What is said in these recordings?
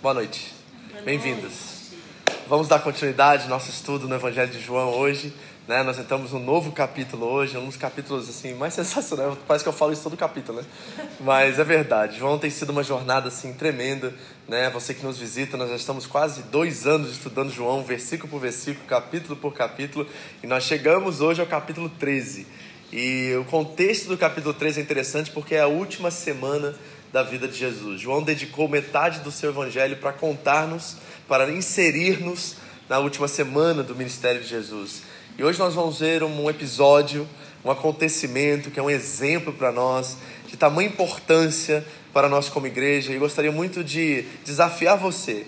Boa noite. Bem-vindos. Vamos dar continuidade ao nosso estudo no Evangelho de João hoje. Né? Nós entramos um novo capítulo hoje, um dos capítulos assim, mais sensacionais. Parece que eu falo isso todo capítulo, né? Mas é verdade. João tem sido uma jornada assim, tremenda. Né? Você que nos visita, nós já estamos quase dois anos estudando João, versículo por versículo, capítulo por capítulo. E nós chegamos hoje ao capítulo 13. E o contexto do capítulo 13 é interessante porque é a última semana da vida de Jesus. João dedicou metade do seu evangelho para contar-nos para inserir-nos na última semana do ministério de Jesus. E hoje nós vamos ver um episódio, um acontecimento que é um exemplo para nós de tamanha importância para nós como igreja. E gostaria muito de desafiar você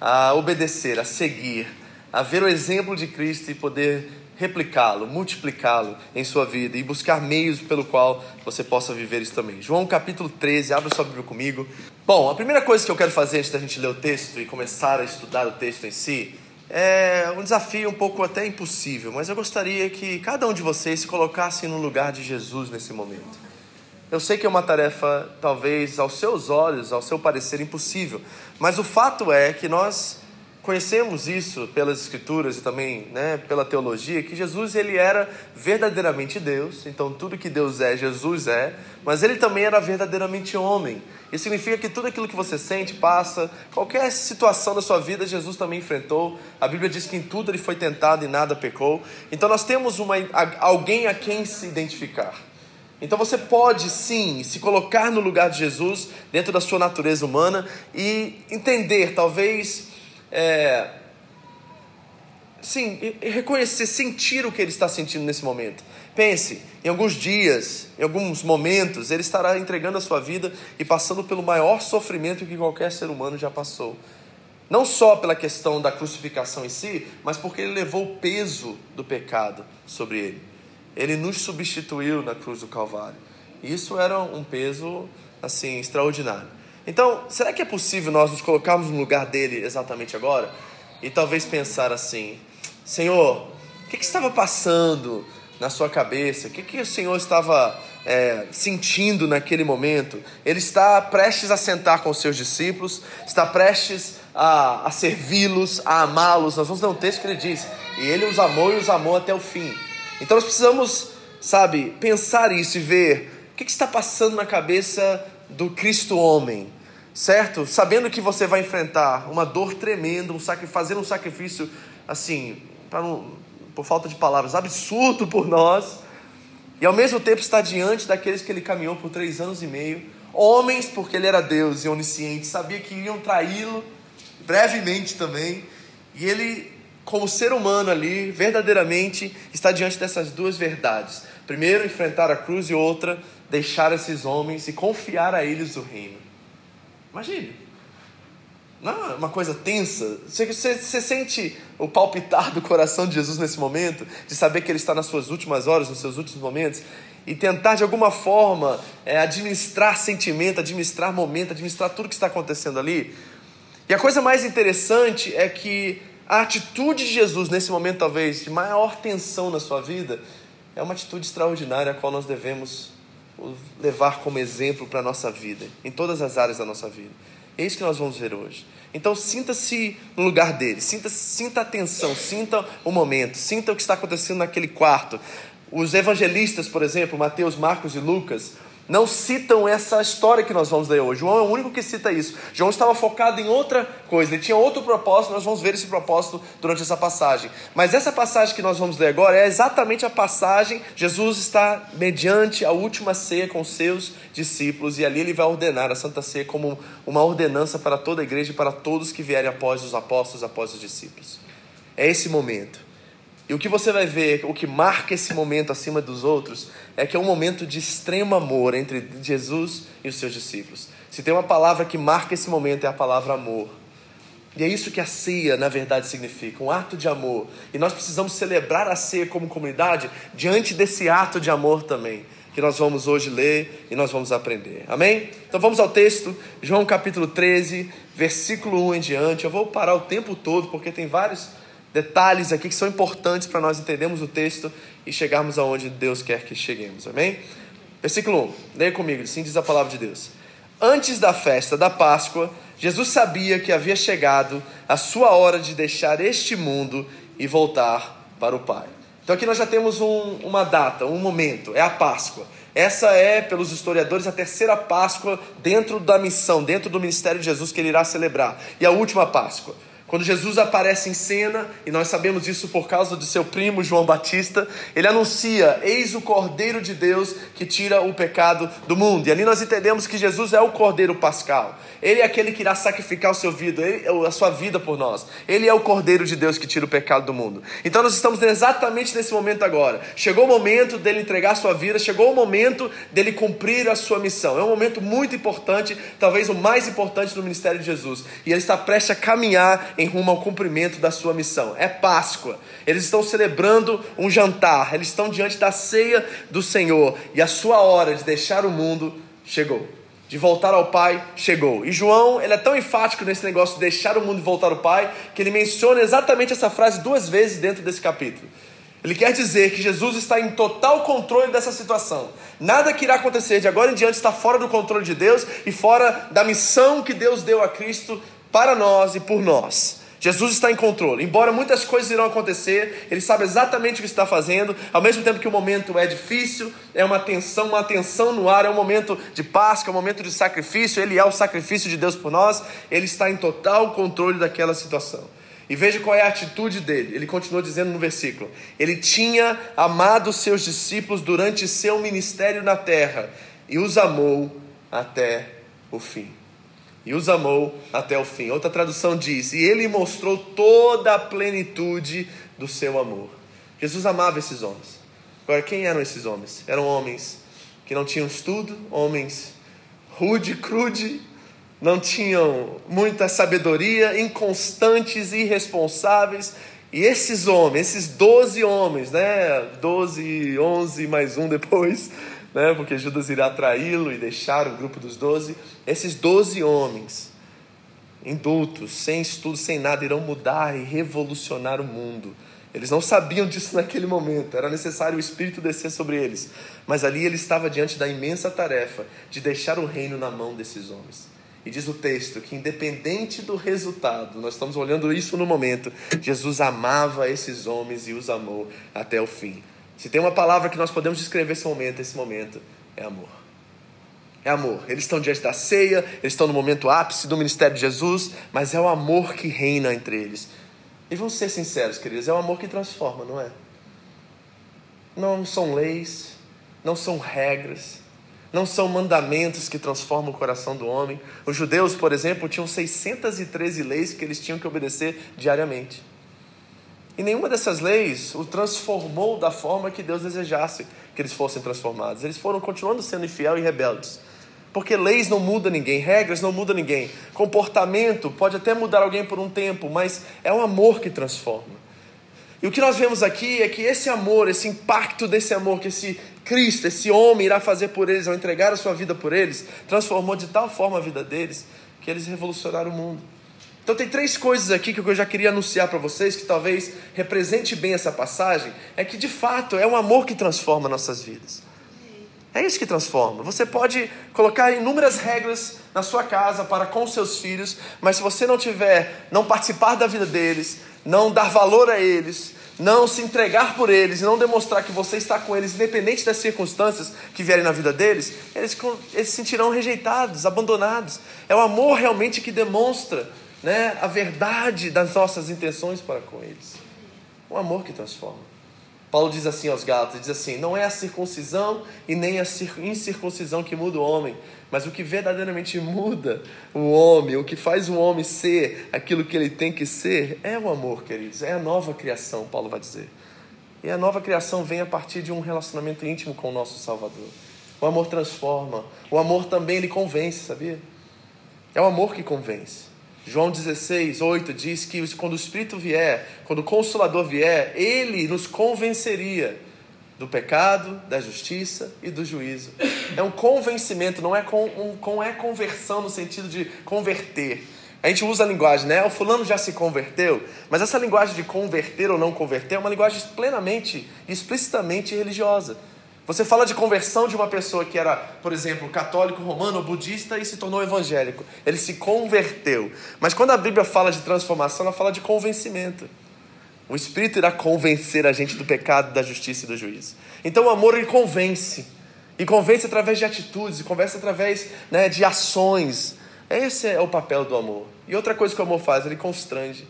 a obedecer, a seguir, a ver o exemplo de Cristo e poder replicá-lo, multiplicá-lo em sua vida e buscar meios pelo qual você possa viver isso também. João capítulo 13, abra sua Bíblia comigo. Bom, a primeira coisa que eu quero fazer antes da gente ler o texto e começar a estudar o texto em si é um desafio um pouco até impossível, mas eu gostaria que cada um de vocês se colocasse no lugar de Jesus nesse momento. Eu sei que é uma tarefa, talvez, aos seus olhos, ao seu parecer, impossível, mas o fato é que nós conhecemos isso pelas escrituras e também né, pela teologia que Jesus ele era verdadeiramente Deus então tudo que Deus é Jesus é mas ele também era verdadeiramente homem. Isso significa que tudo aquilo que você sente passa qualquer situação da sua vida Jesus também enfrentou. A Bíblia diz que em tudo ele foi tentado e nada pecou. Então nós temos uma alguém a quem se identificar. Então você pode sim se colocar no lugar de Jesus dentro da sua natureza humana e entender talvez é, sim, reconhecer, sentir o que ele está sentindo nesse momento. Pense, em alguns dias, em alguns momentos, ele estará entregando a sua vida e passando pelo maior sofrimento que qualquer ser humano já passou. Não só pela questão da crucificação em si, mas porque ele levou o peso do pecado sobre ele. Ele nos substituiu na cruz do Calvário. Isso era um peso assim extraordinário. Então, será que é possível nós nos colocarmos no lugar dele exatamente agora? E talvez pensar assim: Senhor, o que, que estava passando na sua cabeça? O que, que o Senhor estava é, sentindo naquele momento? Ele está prestes a sentar com os seus discípulos, está prestes a, a servi-los, a amá-los. Nós vamos ler um texto que ele diz: E ele os amou e os amou até o fim. Então nós precisamos, sabe, pensar isso e ver o que, que está passando na cabeça do Cristo homem, certo? Sabendo que você vai enfrentar uma dor tremenda, um fazer um sacrifício assim, não, por falta de palavras, absurdo por nós, e ao mesmo tempo está diante daqueles que ele caminhou por três anos e meio, homens, porque ele era Deus e onisciente, sabia que iriam traí-lo brevemente também, e ele, como ser humano ali, verdadeiramente está diante dessas duas verdades. Primeiro, enfrentar a cruz, e outra, deixar esses homens e confiar a eles o reino. Imagine. Não é uma coisa tensa? Você, você, você, sente o palpitar do coração de Jesus nesse momento? De saber que Ele está nas suas últimas horas, nos seus últimos momentos? E tentar de alguma forma é, administrar sentimento, administrar momento, administrar tudo que está acontecendo ali? E a coisa mais interessante é que a atitude de Jesus nesse momento, talvez, de maior tensão na sua vida, é uma atitude extraordinária a qual nós devemos levar como exemplo para a nossa vida, em todas as áreas da nossa vida. É isso que nós vamos ver hoje. Então sinta-se no lugar dele, sinta, sinta atenção, sinta o momento, sinta o que está acontecendo naquele quarto. Os evangelistas, por exemplo, Mateus, Marcos e Lucas, não citam essa história que nós vamos ler hoje. João é o único que cita isso. João estava focado em outra coisa, ele tinha outro propósito, nós vamos ver esse propósito durante essa passagem. Mas essa passagem que nós vamos ler agora é exatamente a passagem. Jesus está mediante a última ceia com seus discípulos e ali ele vai ordenar a Santa Ceia como uma ordenança para toda a igreja e para todos que vierem após os apóstolos, após os discípulos. É esse momento. E o que você vai ver, o que marca esse momento acima dos outros, é que é um momento de extremo amor entre Jesus e os seus discípulos. Se tem uma palavra que marca esse momento, é a palavra amor. E é isso que a ceia, na verdade, significa, um ato de amor. E nós precisamos celebrar a ceia como comunidade diante desse ato de amor também, que nós vamos hoje ler e nós vamos aprender. Amém? Então vamos ao texto, João capítulo 13, versículo 1 em diante. Eu vou parar o tempo todo, porque tem vários detalhes aqui que são importantes para nós entendermos o texto e chegarmos aonde Deus quer que cheguemos. Amém? Versículo 1, leia comigo, assim diz a palavra de Deus. Antes da festa da Páscoa, Jesus sabia que havia chegado a sua hora de deixar este mundo e voltar para o Pai. Então aqui nós já temos um, uma data, um momento, é a Páscoa. Essa é, pelos historiadores, a terceira Páscoa dentro da missão, dentro do ministério de Jesus que ele irá celebrar. E a última Páscoa. Quando Jesus aparece em cena, e nós sabemos isso por causa de seu primo João Batista, ele anuncia: Eis o Cordeiro de Deus que tira o pecado do mundo. E ali nós entendemos que Jesus é o Cordeiro Pascal. Ele é aquele que irá sacrificar o seu vida, a sua vida por nós. Ele é o Cordeiro de Deus que tira o pecado do mundo. Então nós estamos exatamente nesse momento agora. Chegou o momento dele entregar a sua vida, chegou o momento dele cumprir a sua missão. É um momento muito importante, talvez o mais importante do ministério de Jesus. E ele está prestes a caminhar em rumo ao cumprimento da sua missão. É Páscoa. Eles estão celebrando um jantar, eles estão diante da ceia do Senhor e a sua hora de deixar o mundo chegou. De voltar ao Pai chegou. E João, ele é tão enfático nesse negócio de deixar o mundo e voltar ao Pai, que ele menciona exatamente essa frase duas vezes dentro desse capítulo. Ele quer dizer que Jesus está em total controle dessa situação. Nada que irá acontecer de agora em diante está fora do controle de Deus e fora da missão que Deus deu a Cristo para nós e por nós. Jesus está em controle. Embora muitas coisas irão acontecer, ele sabe exatamente o que está fazendo. Ao mesmo tempo que o momento é difícil, é uma tensão, uma tensão no ar, é um momento de Páscoa, é um momento de sacrifício. Ele é o sacrifício de Deus por nós. Ele está em total controle daquela situação. E veja qual é a atitude dele. Ele continua dizendo no versículo: Ele tinha amado seus discípulos durante seu ministério na terra e os amou até o fim e os amou até o fim. Outra tradução diz: E ele mostrou toda a plenitude do seu amor. Jesus amava esses homens. Agora, quem eram esses homens? Eram homens que não tinham estudo, homens rude, crude, não tinham muita sabedoria, inconstantes, irresponsáveis. E esses homens, esses doze homens, né? Doze, onze mais um depois, né? porque Judas irá traí-lo e deixar o grupo dos doze. Esses doze homens, indultos, sem estudo, sem nada, irão mudar e revolucionar o mundo. Eles não sabiam disso naquele momento, era necessário o Espírito descer sobre eles. Mas ali ele estava diante da imensa tarefa de deixar o reino na mão desses homens. E diz o texto que, independente do resultado, nós estamos olhando isso no momento, Jesus amava esses homens e os amou até o fim. Se tem uma palavra que nós podemos descrever esse momento, esse momento é amor. É amor. Eles estão diante da ceia, eles estão no momento ápice do ministério de Jesus, mas é o amor que reina entre eles. E vamos ser sinceros, queridos, é o amor que transforma, não é? Não são leis, não são regras, não são mandamentos que transformam o coração do homem. Os judeus, por exemplo, tinham 613 leis que eles tinham que obedecer diariamente. E nenhuma dessas leis o transformou da forma que Deus desejasse que eles fossem transformados. Eles foram continuando sendo infiel e rebeldes. Porque leis não mudam ninguém, regras não mudam ninguém. Comportamento pode até mudar alguém por um tempo, mas é o amor que transforma. E o que nós vemos aqui é que esse amor, esse impacto desse amor que esse Cristo, esse homem irá fazer por eles ao entregar a sua vida por eles, transformou de tal forma a vida deles que eles revolucionaram o mundo. Então tem três coisas aqui que eu já queria anunciar para vocês que talvez represente bem essa passagem, é que de fato é o amor que transforma nossas vidas. É isso que transforma. Você pode colocar inúmeras regras na sua casa para com seus filhos, mas se você não tiver, não participar da vida deles, não dar valor a eles, não se entregar por eles, não demonstrar que você está com eles, independente das circunstâncias que vierem na vida deles, eles, eles se sentirão rejeitados, abandonados. É o amor realmente que demonstra né, a verdade das nossas intenções para com eles. O amor que transforma. Paulo diz assim aos Gálatas, diz assim: "Não é a circuncisão e nem a incircuncisão que muda o homem, mas o que verdadeiramente muda o homem, o que faz o homem ser aquilo que ele tem que ser, é o amor, queridos, é a nova criação", Paulo vai dizer. E a nova criação vem a partir de um relacionamento íntimo com o nosso Salvador. O amor transforma. O amor também ele convence, sabia? É o amor que convence. João 16, 8 diz que quando o Espírito vier, quando o Consolador vier, ele nos convenceria do pecado, da justiça e do juízo. É um convencimento, não é, com, um, com, é conversão no sentido de converter. A gente usa a linguagem, né? O fulano já se converteu, mas essa linguagem de converter ou não converter é uma linguagem plenamente, explicitamente religiosa. Você fala de conversão de uma pessoa que era, por exemplo, católico, romano, budista e se tornou evangélico. Ele se converteu. Mas quando a Bíblia fala de transformação, ela fala de convencimento. O Espírito irá convencer a gente do pecado, da justiça e do juízo. Então o amor ele convence. E convence através de atitudes, e convence através né, de ações. Esse é o papel do amor. E outra coisa que o amor faz, ele constrange.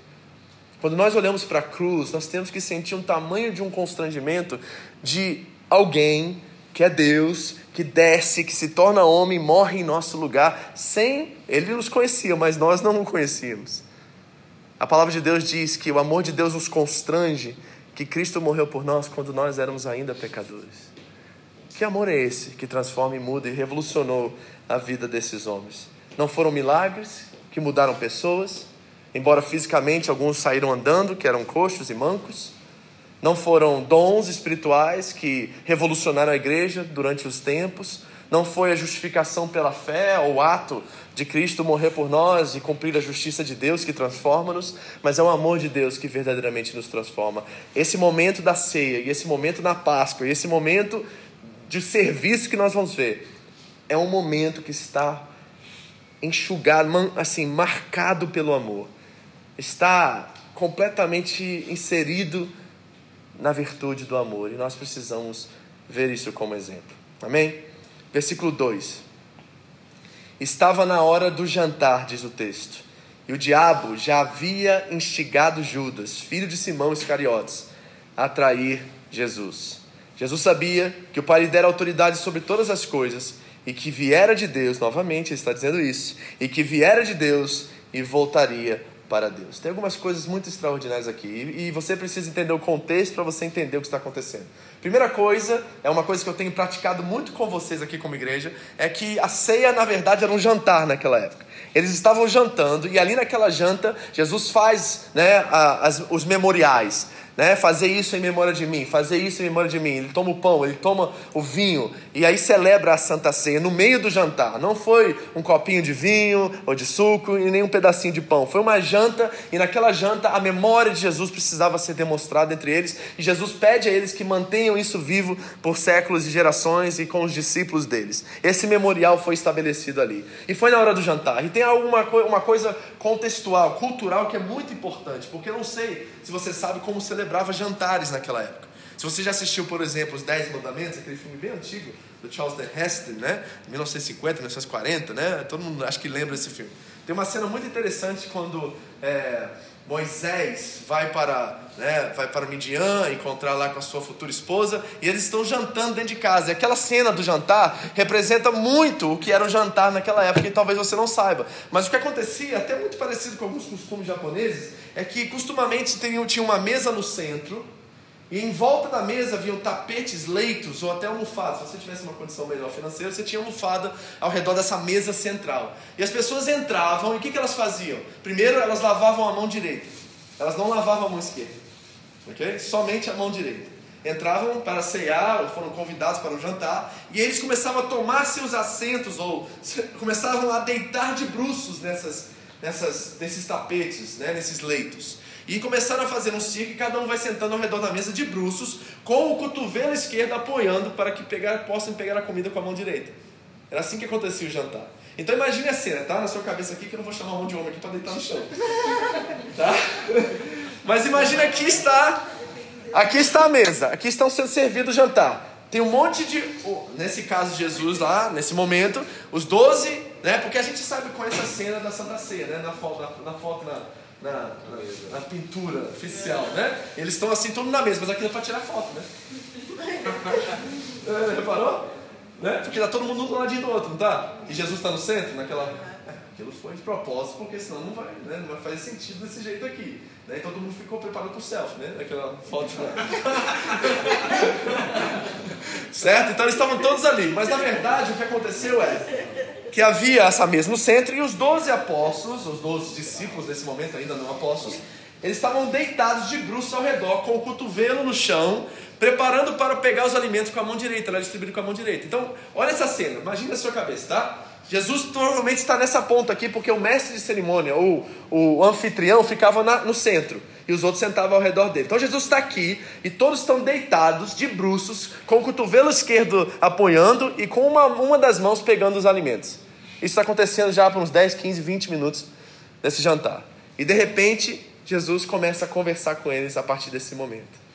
Quando nós olhamos para a cruz, nós temos que sentir um tamanho de um constrangimento de alguém que é Deus, que desce, que se torna homem, morre em nosso lugar, sem. Ele nos conhecia, mas nós não o conhecíamos. A palavra de Deus diz que o amor de Deus nos constrange, que Cristo morreu por nós quando nós éramos ainda pecadores. Que amor é esse que transforma e muda e revolucionou a vida desses homens? Não foram milagres que mudaram pessoas, embora fisicamente alguns saíram andando, que eram coxos e mancos não foram dons espirituais que revolucionaram a igreja durante os tempos. Não foi a justificação pela fé ou o ato de Cristo morrer por nós e cumprir a justiça de Deus que transforma-nos, mas é o amor de Deus que verdadeiramente nos transforma. Esse momento da ceia, e esse momento na Páscoa, e esse momento de serviço que nós vamos ver, é um momento que está enxugado, assim, marcado pelo amor. Está completamente inserido na virtude do amor. E nós precisamos ver isso como exemplo. Amém? Versículo 2. Estava na hora do jantar, diz o texto, e o diabo já havia instigado Judas, filho de Simão Iscariotes, a trair Jesus. Jesus sabia que o Pai lhe dera autoridade sobre todas as coisas e que viera de Deus, novamente ele está dizendo isso, e que viera de Deus e voltaria para Deus. Tem algumas coisas muito extraordinárias aqui e você precisa entender o contexto para você entender o que está acontecendo. Primeira coisa, é uma coisa que eu tenho praticado muito com vocês aqui como igreja, é que a ceia na verdade era um jantar naquela época. Eles estavam jantando e ali naquela janta Jesus faz né, as, os memoriais né? Fazer isso em memória de mim, fazer isso em memória de mim. Ele toma o pão, ele toma o vinho e aí celebra a Santa Ceia no meio do jantar. Não foi um copinho de vinho ou de suco e nem um pedacinho de pão. Foi uma janta e naquela janta a memória de Jesus precisava ser demonstrada entre eles e Jesus pede a eles que mantenham isso vivo por séculos e gerações e com os discípulos deles. Esse memorial foi estabelecido ali. E foi na hora do jantar. E tem alguma uma coisa contextual, cultural que é muito importante, porque eu não sei se você sabe como celebrava jantares naquela época. Se você já assistiu, por exemplo, Os Dez Mandamentos, aquele filme bem antigo do Charles D. Heston, né? 1950, 1940, né? Todo mundo acho que lembra desse filme. Tem uma cena muito interessante quando é, Moisés vai para, né, vai para Midian encontrar lá com a sua futura esposa e eles estão jantando dentro de casa. E aquela cena do jantar representa muito o que era o jantar naquela época e talvez você não saiba. Mas o que acontecia, até muito parecido com alguns costumes japoneses, é que costumamente tinha uma mesa no centro e em volta da mesa haviam tapetes, leitos ou até almofadas. Se você tivesse uma condição melhor financeira, você tinha almofada ao redor dessa mesa central. E as pessoas entravam e o que, que elas faziam? Primeiro, elas lavavam a mão direita. Elas não lavavam a mão esquerda. Ok? Somente a mão direita. Entravam para ceiar, ou foram convidados para o jantar, e eles começavam a tomar seus assentos, ou começavam a deitar de bruços nessas, nessas, nesses tapetes, né, nesses leitos. E começaram a fazer um círculo e cada um vai sentando ao redor da mesa de bruços, com o cotovelo esquerdo apoiando para que pegar, possam pegar a comida com a mão direita. Era assim que acontecia o jantar. Então imagine a cena, tá? Na sua cabeça aqui, que eu não vou chamar mão de homem aqui para deitar no chão. Tá? Mas imagine aqui está. Aqui está a mesa, aqui estão sendo servido o jantar. Tem um monte de. Nesse caso, Jesus lá, nesse momento, os doze, né? Porque a gente sabe com essa cena da Santa Ceia, né? Na foto, na, na foto, na, na, na, na pintura oficial, né? Eles estão assim, tudo na mesa, mas aqui é para tirar foto, né? é, reparou? Né? Porque tá todo mundo um ladinho do outro, não tá? E Jesus está no centro, naquela. aquilo foi de propósito, porque senão não vai, né, não vai fazer sentido desse jeito aqui. Né? Então todo mundo ficou preparado para o selfie, né? Aquela foto certo? Então eles estavam todos ali. Mas na verdade o que aconteceu é que havia essa mesa no centro e os doze apóstolos, os doze discípulos nesse momento ainda não apóstolos, eles estavam deitados de bruços ao redor, com o cotovelo no chão, preparando para pegar os alimentos com a mão direita, ela distribuindo com a mão direita. Então, olha essa cena, imagina a sua cabeça, tá? Jesus provavelmente está nessa ponta aqui, porque o mestre de cerimônia, ou o anfitrião, ficava na, no centro e os outros sentavam ao redor dele. Então Jesus está aqui e todos estão deitados de bruços, com o cotovelo esquerdo apoiando e com uma, uma das mãos pegando os alimentos. Isso está acontecendo já por uns 10, 15, 20 minutos desse jantar. E de repente, Jesus começa a conversar com eles a partir desse momento.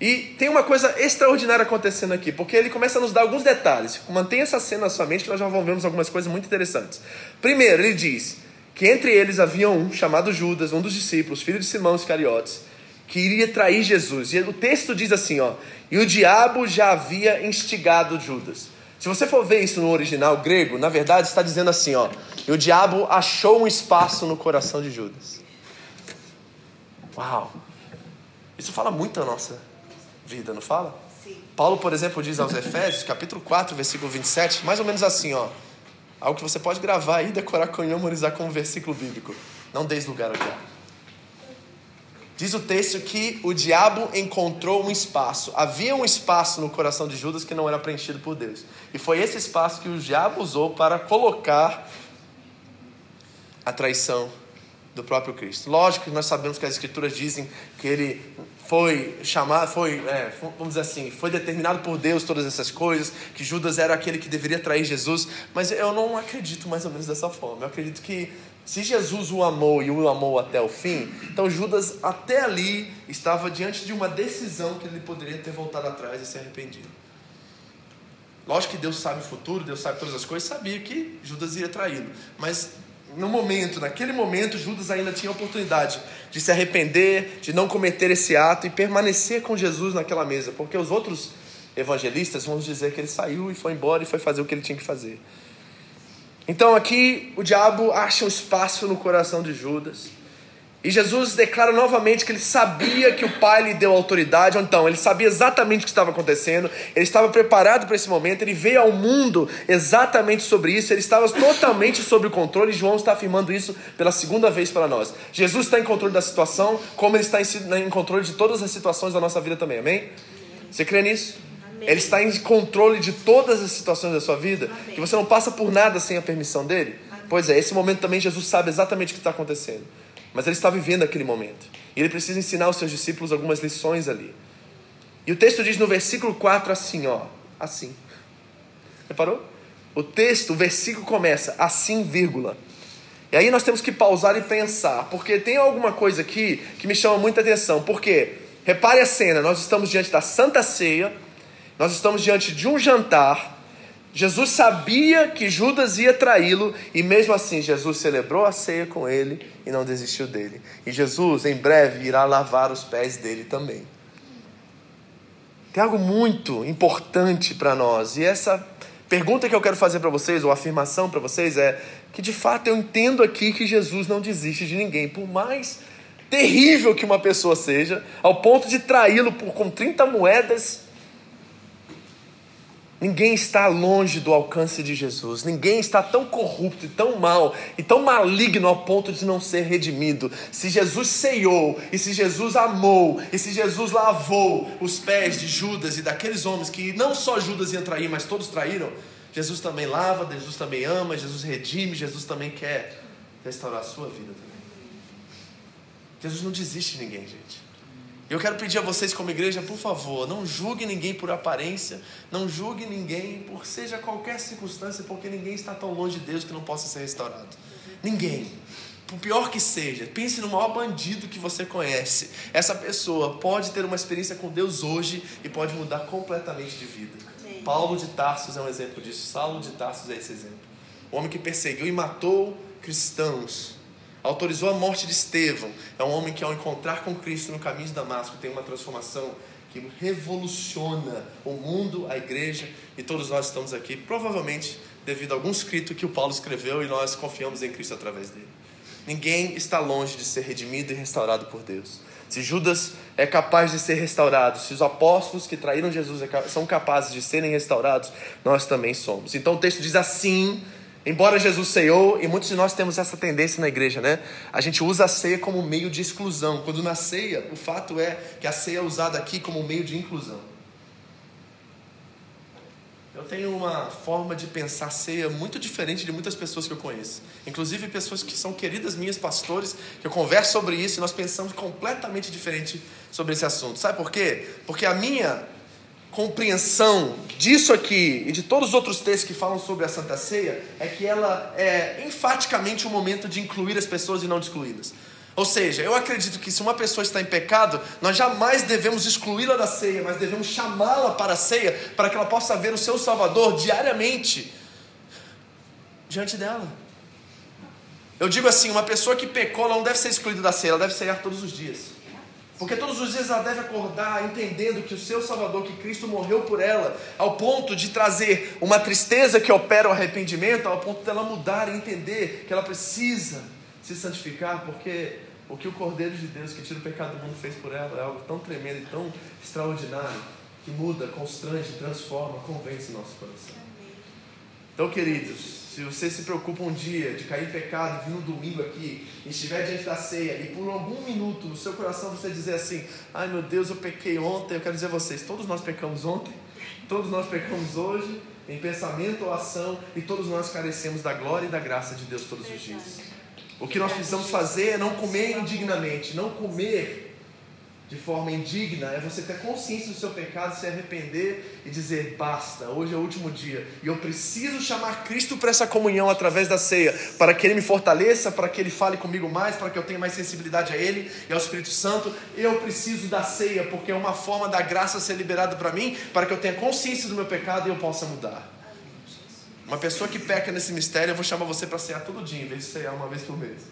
E tem uma coisa extraordinária acontecendo aqui, porque ele começa a nos dar alguns detalhes. Mantenha essa cena na sua mente que nós já vamos algumas coisas muito interessantes. Primeiro, ele diz que entre eles havia um chamado Judas, um dos discípulos, filho de Simão Iscariotes, que iria trair Jesus. E o texto diz assim, ó: "E o diabo já havia instigado Judas". Se você for ver isso no original grego, na verdade está dizendo assim, ó: "E o diabo achou um espaço no coração de Judas". Uau! Isso fala muito da nossa vida, não fala? Sim. Paulo, por exemplo, diz aos Efésios, capítulo 4, versículo 27, mais ou menos assim, ó. Algo que você pode gravar aí, decorar com e memorizar como versículo bíblico. Não deis lugar ao diabo. Diz o texto que o diabo encontrou um espaço. Havia um espaço no coração de Judas que não era preenchido por Deus. E foi esse espaço que o diabo usou para colocar a traição do próprio Cristo. Lógico que nós sabemos que as escrituras dizem que ele foi chamado, foi, é, vamos dizer assim, foi determinado por Deus todas essas coisas, que Judas era aquele que deveria trair Jesus, mas eu não acredito mais ou menos dessa forma. Eu acredito que se Jesus o amou e o amou até o fim, então Judas até ali estava diante de uma decisão que ele poderia ter voltado atrás e se arrependido. Lógico que Deus sabe o futuro, Deus sabe todas as coisas, sabia que Judas ia traí-lo, mas no momento, naquele momento, Judas ainda tinha a oportunidade de se arrepender, de não cometer esse ato e permanecer com Jesus naquela mesa, porque os outros evangelistas vão dizer que ele saiu e foi embora e foi fazer o que ele tinha que fazer. Então aqui o diabo acha um espaço no coração de Judas e Jesus declara novamente que ele sabia que o Pai lhe deu autoridade, ou então ele sabia exatamente o que estava acontecendo, ele estava preparado para esse momento, ele veio ao mundo exatamente sobre isso, ele estava totalmente sob o controle, e João está afirmando isso pela segunda vez para nós. Jesus está em controle da situação, como ele está em controle de todas as situações da nossa vida também, amém? Você crê nisso? Ele está em controle de todas as situações da sua vida, amém. que você não passa por nada sem a permissão dele? Amém. Pois é, esse momento também Jesus sabe exatamente o que está acontecendo. Mas ele está vivendo aquele momento. E ele precisa ensinar aos seus discípulos algumas lições ali. E o texto diz no versículo 4 assim, ó. Assim. Reparou? O texto, o versículo começa assim, vírgula. E aí nós temos que pausar e pensar, porque tem alguma coisa aqui que me chama muita atenção. Porque, repare a cena, nós estamos diante da Santa Ceia, nós estamos diante de um jantar, Jesus sabia que Judas ia traí-lo e mesmo assim Jesus celebrou a ceia com ele e não desistiu dele. E Jesus em breve irá lavar os pés dele também. Tem algo muito importante para nós e essa pergunta que eu quero fazer para vocês, ou afirmação para vocês, é que de fato eu entendo aqui que Jesus não desiste de ninguém, por mais terrível que uma pessoa seja, ao ponto de traí-lo por com 30 moedas Ninguém está longe do alcance de Jesus. Ninguém está tão corrupto e tão mal e tão maligno ao ponto de não ser redimido. Se Jesus ceiou, e se Jesus amou, e se Jesus lavou os pés de Judas e daqueles homens que não só Judas ia trair, mas todos traíram, Jesus também lava, Jesus também ama, Jesus redime, Jesus também quer restaurar a sua vida também. Jesus não desiste de ninguém, gente. Eu quero pedir a vocês, como igreja, por favor, não julgue ninguém por aparência, não julgue ninguém por seja qualquer circunstância, porque ninguém está tão longe de Deus que não possa ser restaurado. Ninguém. Por pior que seja, pense no maior bandido que você conhece. Essa pessoa pode ter uma experiência com Deus hoje e pode mudar completamente de vida. Sim. Paulo de Tarsus é um exemplo disso. Saulo de Tarsus é esse exemplo. O homem que perseguiu e matou cristãos autorizou a morte de Estevão. É um homem que, ao encontrar com Cristo no caminho de Damasco, tem uma transformação que revoluciona o mundo, a igreja e todos nós estamos aqui, provavelmente devido a algum escrito que o Paulo escreveu e nós confiamos em Cristo através dele. Ninguém está longe de ser redimido e restaurado por Deus. Se Judas é capaz de ser restaurado, se os apóstolos que traíram Jesus é são capazes de serem restaurados, nós também somos. Então o texto diz assim: embora Jesus ceiou, e muitos de nós temos essa tendência na igreja, né? A gente usa a ceia como meio de exclusão, quando na ceia, o fato é que a ceia é usada aqui como meio de inclusão. Eu tenho uma forma de pensar ceia muito diferente de muitas pessoas que eu conheço. Inclusive pessoas que são queridas minhas, pastores, que eu converso sobre isso e nós pensamos completamente diferente sobre esse assunto. Sabe por quê? Porque a minha compreensão disso aqui e de todos os outros textos que falam sobre a Santa Ceia é que ela é enfaticamente um momento de incluir as pessoas e não de excluí-las. Ou seja, eu acredito que se uma pessoa está em pecado, nós jamais devemos excluí-la da ceia, mas devemos chamá-la para a ceia, para que ela possa ver o seu Salvador diariamente diante dela. Eu digo assim: uma pessoa que pecou, não deve ser excluída da ceia, ela deve ceiar todos os dias. Porque todos os dias ela deve acordar entendendo que o seu Salvador, que Cristo morreu por ela, ao ponto de trazer uma tristeza que opera o arrependimento, ao ponto dela mudar e entender que ela precisa se santificar, porque o que o Cordeiro de Deus que tira o pecado do mundo fez por ela é algo tão tremendo e tão extraordinário que muda, constrange, transforma, convence nosso coração. Então, queridos, se você se preocupa um dia de cair em pecado, vir no domingo aqui, e estiver diante da ceia, e por algum minuto no seu coração você dizer assim: ai meu Deus, eu pequei ontem, eu quero dizer a vocês: todos nós pecamos ontem, todos nós pecamos hoje, em pensamento ou ação, e todos nós carecemos da glória e da graça de Deus todos os dias. O que nós precisamos fazer é não comer indignamente. Não comer de forma indigna é você ter consciência do seu pecado, se arrepender e dizer: basta, hoje é o último dia e eu preciso chamar Cristo para essa comunhão através da ceia, para que Ele me fortaleça, para que Ele fale comigo mais, para que eu tenha mais sensibilidade a Ele e ao Espírito Santo. Eu preciso da ceia, porque é uma forma da graça ser liberada para mim, para que eu tenha consciência do meu pecado e eu possa mudar. Uma pessoa que peca nesse mistério, eu vou chamar você para cear todo dia, em vez de cear uma vez por mês.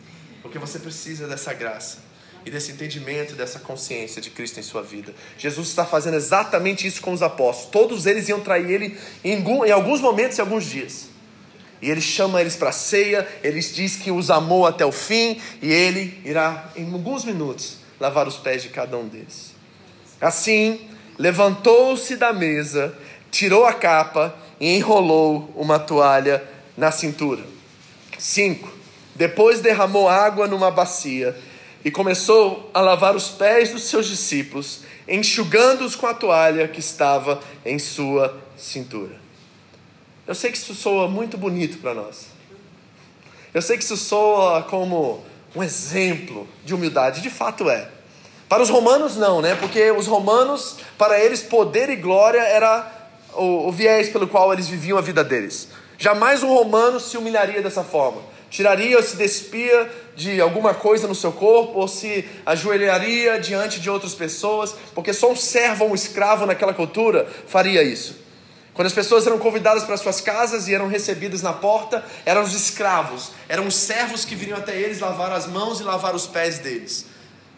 Porque você precisa dessa graça e desse entendimento, dessa consciência de Cristo em sua vida. Jesus está fazendo exatamente isso com os apóstolos. Todos eles iam trair ele em, alguns momentos e alguns dias. E ele chama eles para a ceia, ele diz que os amou até o fim, e ele irá, em alguns minutos, lavar os pés de cada um deles. Assim, levantou-se da mesa, tirou a capa e enrolou uma toalha na cintura. 5. Depois derramou água numa bacia e começou a lavar os pés dos seus discípulos, enxugando-os com a toalha que estava em sua cintura. Eu sei que isso soa muito bonito para nós. Eu sei que isso soa como um exemplo de humildade, de fato é. Para os romanos, não, né? Porque os romanos, para eles, poder e glória era o, o viés pelo qual eles viviam a vida deles. Jamais um romano se humilharia dessa forma. Tiraria ou se despia de alguma coisa no seu corpo, ou se ajoelharia diante de outras pessoas, porque só um servo ou um escravo naquela cultura faria isso. Quando as pessoas eram convidadas para suas casas e eram recebidas na porta, eram os escravos, eram os servos que viriam até eles lavar as mãos e lavar os pés deles.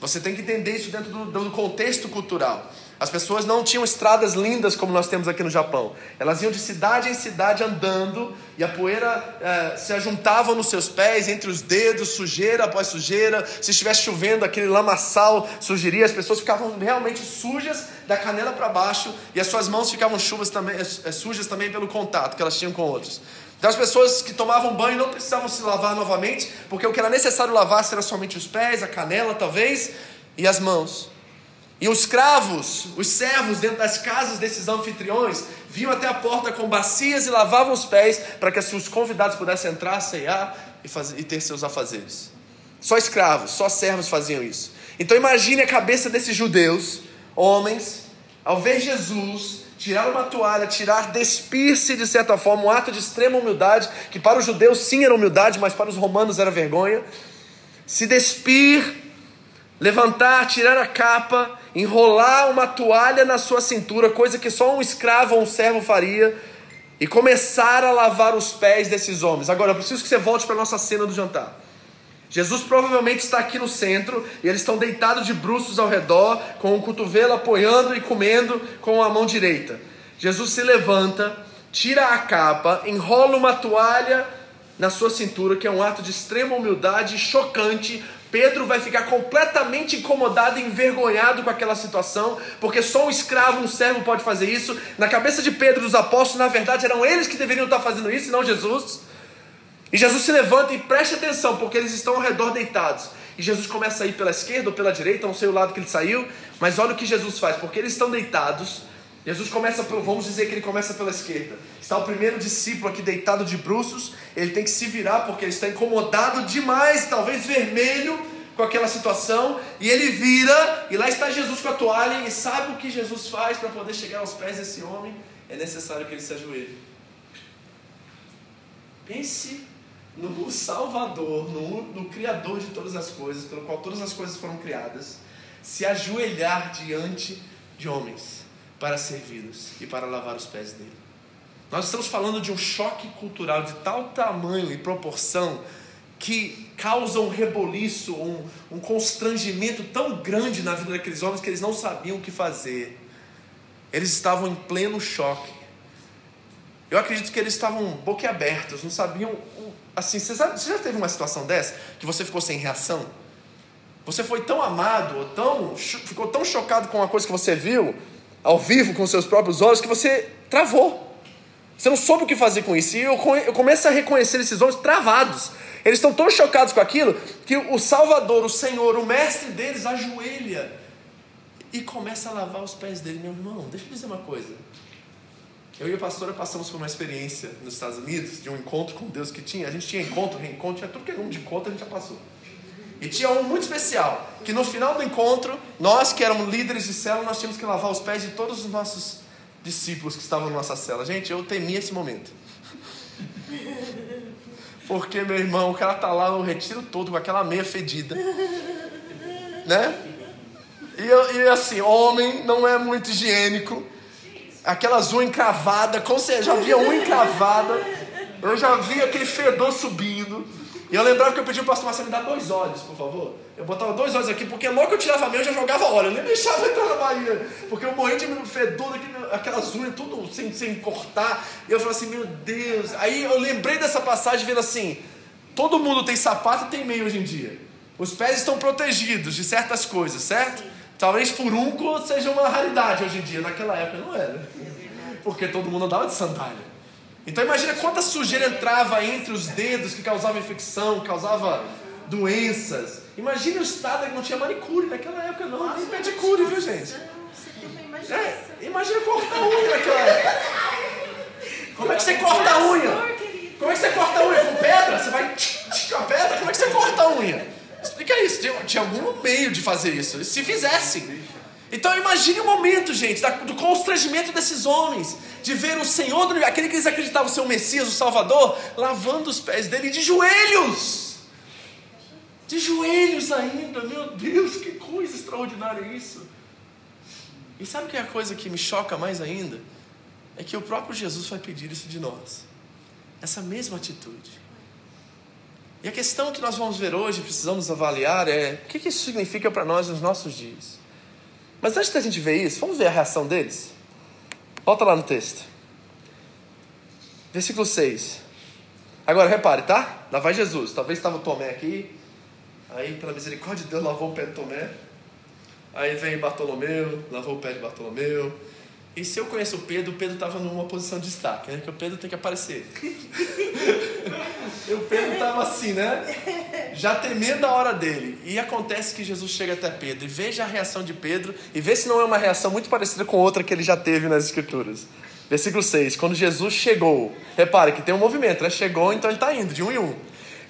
Você tem que entender isso dentro do, do contexto cultural. As pessoas não tinham estradas lindas como nós temos aqui no Japão. Elas iam de cidade em cidade andando e a poeira eh, se ajuntava nos seus pés, entre os dedos, sujeira após sujeira. Se estivesse chovendo, aquele lamaçal surgiria. As pessoas ficavam realmente sujas da canela para baixo e as suas mãos ficavam chuvas também, eh, sujas também pelo contato que elas tinham com outros. Então as pessoas que tomavam banho não precisavam se lavar novamente, porque o que era necessário lavar era somente os pés, a canela talvez e as mãos. E os escravos, os servos dentro das casas desses anfitriões, vinham até a porta com bacias e lavavam os pés para que os convidados pudessem entrar, ceiar e, fazer, e ter seus afazeres. Só escravos, só servos faziam isso. Então imagine a cabeça desses judeus, homens, ao ver Jesus tirar uma toalha, tirar, despir-se de certa forma, um ato de extrema humildade, que para os judeus sim era humildade, mas para os romanos era vergonha. Se despir, levantar, tirar a capa enrolar uma toalha na sua cintura, coisa que só um escravo ou um servo faria, e começar a lavar os pés desses homens. Agora, eu preciso que você volte para a nossa cena do jantar. Jesus provavelmente está aqui no centro e eles estão deitados de bruços ao redor, com o cotovelo apoiando e comendo com a mão direita. Jesus se levanta, tira a capa, enrola uma toalha na sua cintura, que é um ato de extrema humildade chocante. Pedro vai ficar completamente incomodado e envergonhado com aquela situação, porque só um escravo, um servo pode fazer isso. Na cabeça de Pedro dos apóstolos, na verdade, eram eles que deveriam estar fazendo isso, e não Jesus. E Jesus se levanta e preste atenção, porque eles estão ao redor deitados. E Jesus começa a ir pela esquerda ou pela direita, não sei o lado que ele saiu, mas olha o que Jesus faz, porque eles estão deitados. Jesus começa, vamos dizer que ele começa pela esquerda. Está o primeiro discípulo aqui deitado de bruços, ele tem que se virar porque ele está incomodado demais, talvez vermelho com aquela situação, e ele vira, e lá está Jesus com a toalha, e sabe o que Jesus faz para poder chegar aos pés desse homem? É necessário que ele se ajoelhe. Pense no Salvador, no, no Criador de todas as coisas, pelo qual todas as coisas foram criadas, se ajoelhar diante de homens para servi-los e para lavar os pés dele. Nós estamos falando de um choque cultural de tal tamanho e proporção que causa um reboliço, um, um constrangimento tão grande na vida daqueles homens que eles não sabiam o que fazer. Eles estavam em pleno choque. Eu acredito que eles estavam boquiabertos, não sabiam Assim, você, você já teve uma situação dessa que você ficou sem reação? Você foi tão amado, ou tão, ficou tão chocado com uma coisa que você viu ao vivo com seus próprios olhos que você travou. Você não soube o que fazer com isso. E eu, eu começo a reconhecer esses homens travados. Eles estão tão chocados com aquilo que o Salvador, o Senhor, o mestre deles ajoelha e começa a lavar os pés dele. Meu irmão, deixa eu dizer uma coisa. Eu e a pastora passamos por uma experiência nos Estados Unidos, de um encontro com Deus que tinha. A gente tinha encontro, reencontro, tinha tudo que é nome de encontro, a gente já passou. E tinha um muito especial, que no final do encontro, nós que éramos líderes de célula, nós tínhamos que lavar os pés de todos os nossos discípulos que estavam na nossa cela. Gente, eu temia esse momento. Porque, meu irmão, o cara tá lá no retiro todo com aquela meia fedida. Né? E, e assim, homem não é muito higiênico aquelas unhas encravadas, com certeza, já via unha encravada, eu já via aquele fedor subindo. E eu lembrava que eu pedi para o pastor Marcelo me dar dois olhos, por favor. Eu botava dois olhos aqui, porque logo que eu tirava minha, eu já jogava óleo. Eu nem deixava entrar na Bahia. Porque eu morria de fedor, aquelas unhas tudo sem, sem cortar. E eu falei assim, meu Deus. Aí eu lembrei dessa passagem vendo assim: todo mundo tem sapato e tem meio hoje em dia. Os pés estão protegidos de certas coisas, certo? Talvez furúnculo seja uma raridade hoje em dia, naquela época não era. Porque todo mundo andava de sandália. Então imagina quanta sujeira entrava entre os dedos que causava infecção, causava doenças. Imagina o estado que não tinha manicure naquela época, não. Nossa, nem pedicure, viu gente? É, imagina cortar a unha naquela época. Como é que você corta a unha? Como é que você corta a unha? Com pedra? Você vai com a pedra? Como é que você corta a unha? Explica isso. Tinha, tinha algum meio de fazer isso. Se fizessem. Então imagine o momento, gente, do constrangimento desses homens, de ver o Senhor, aquele que eles acreditavam ser o Messias, o Salvador, lavando os pés dele de joelhos. De joelhos ainda, meu Deus, que coisa extraordinária isso. E sabe o que é a coisa que me choca mais ainda? É que o próprio Jesus vai pedir isso de nós. Essa mesma atitude. E a questão que nós vamos ver hoje, precisamos avaliar, é o que isso significa para nós nos nossos dias. Mas antes da gente ver isso, vamos ver a reação deles? Volta lá no texto. Versículo 6. Agora repare, tá? Lá vai Jesus. Talvez estava o Tomé aqui. Aí, pela misericórdia de Deus, lavou o pé de Tomé. Aí vem Bartolomeu, lavou o pé de Bartolomeu. E se eu conheço o Pedro, o Pedro estava numa posição de destaque, né? Porque o Pedro tem que aparecer. e o Pedro estava assim, né? Já temendo a hora dele. E acontece que Jesus chega até Pedro e veja a reação de Pedro e vê se não é uma reação muito parecida com outra que ele já teve nas Escrituras. Versículo 6. Quando Jesus chegou, repare que tem um movimento, né? Chegou, então ele está indo, de um em um.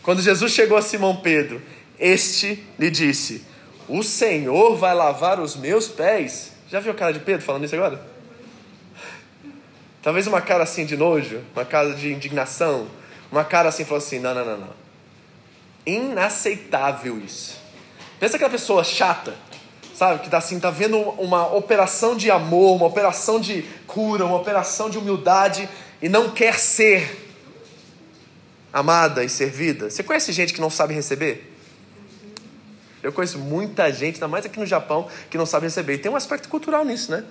Quando Jesus chegou a Simão Pedro, este lhe disse: O Senhor vai lavar os meus pés. Já viu a cara de Pedro falando isso agora? Talvez uma cara assim de nojo, uma cara de indignação, uma cara assim, falou assim: não, não, não, não. Inaceitável isso. Pensa aquela pessoa chata, sabe? Que tá assim, tá vendo uma operação de amor, uma operação de cura, uma operação de humildade e não quer ser amada e servida. Você conhece gente que não sabe receber? Eu conheço muita gente, ainda mais aqui no Japão, que não sabe receber. E tem um aspecto cultural nisso, né?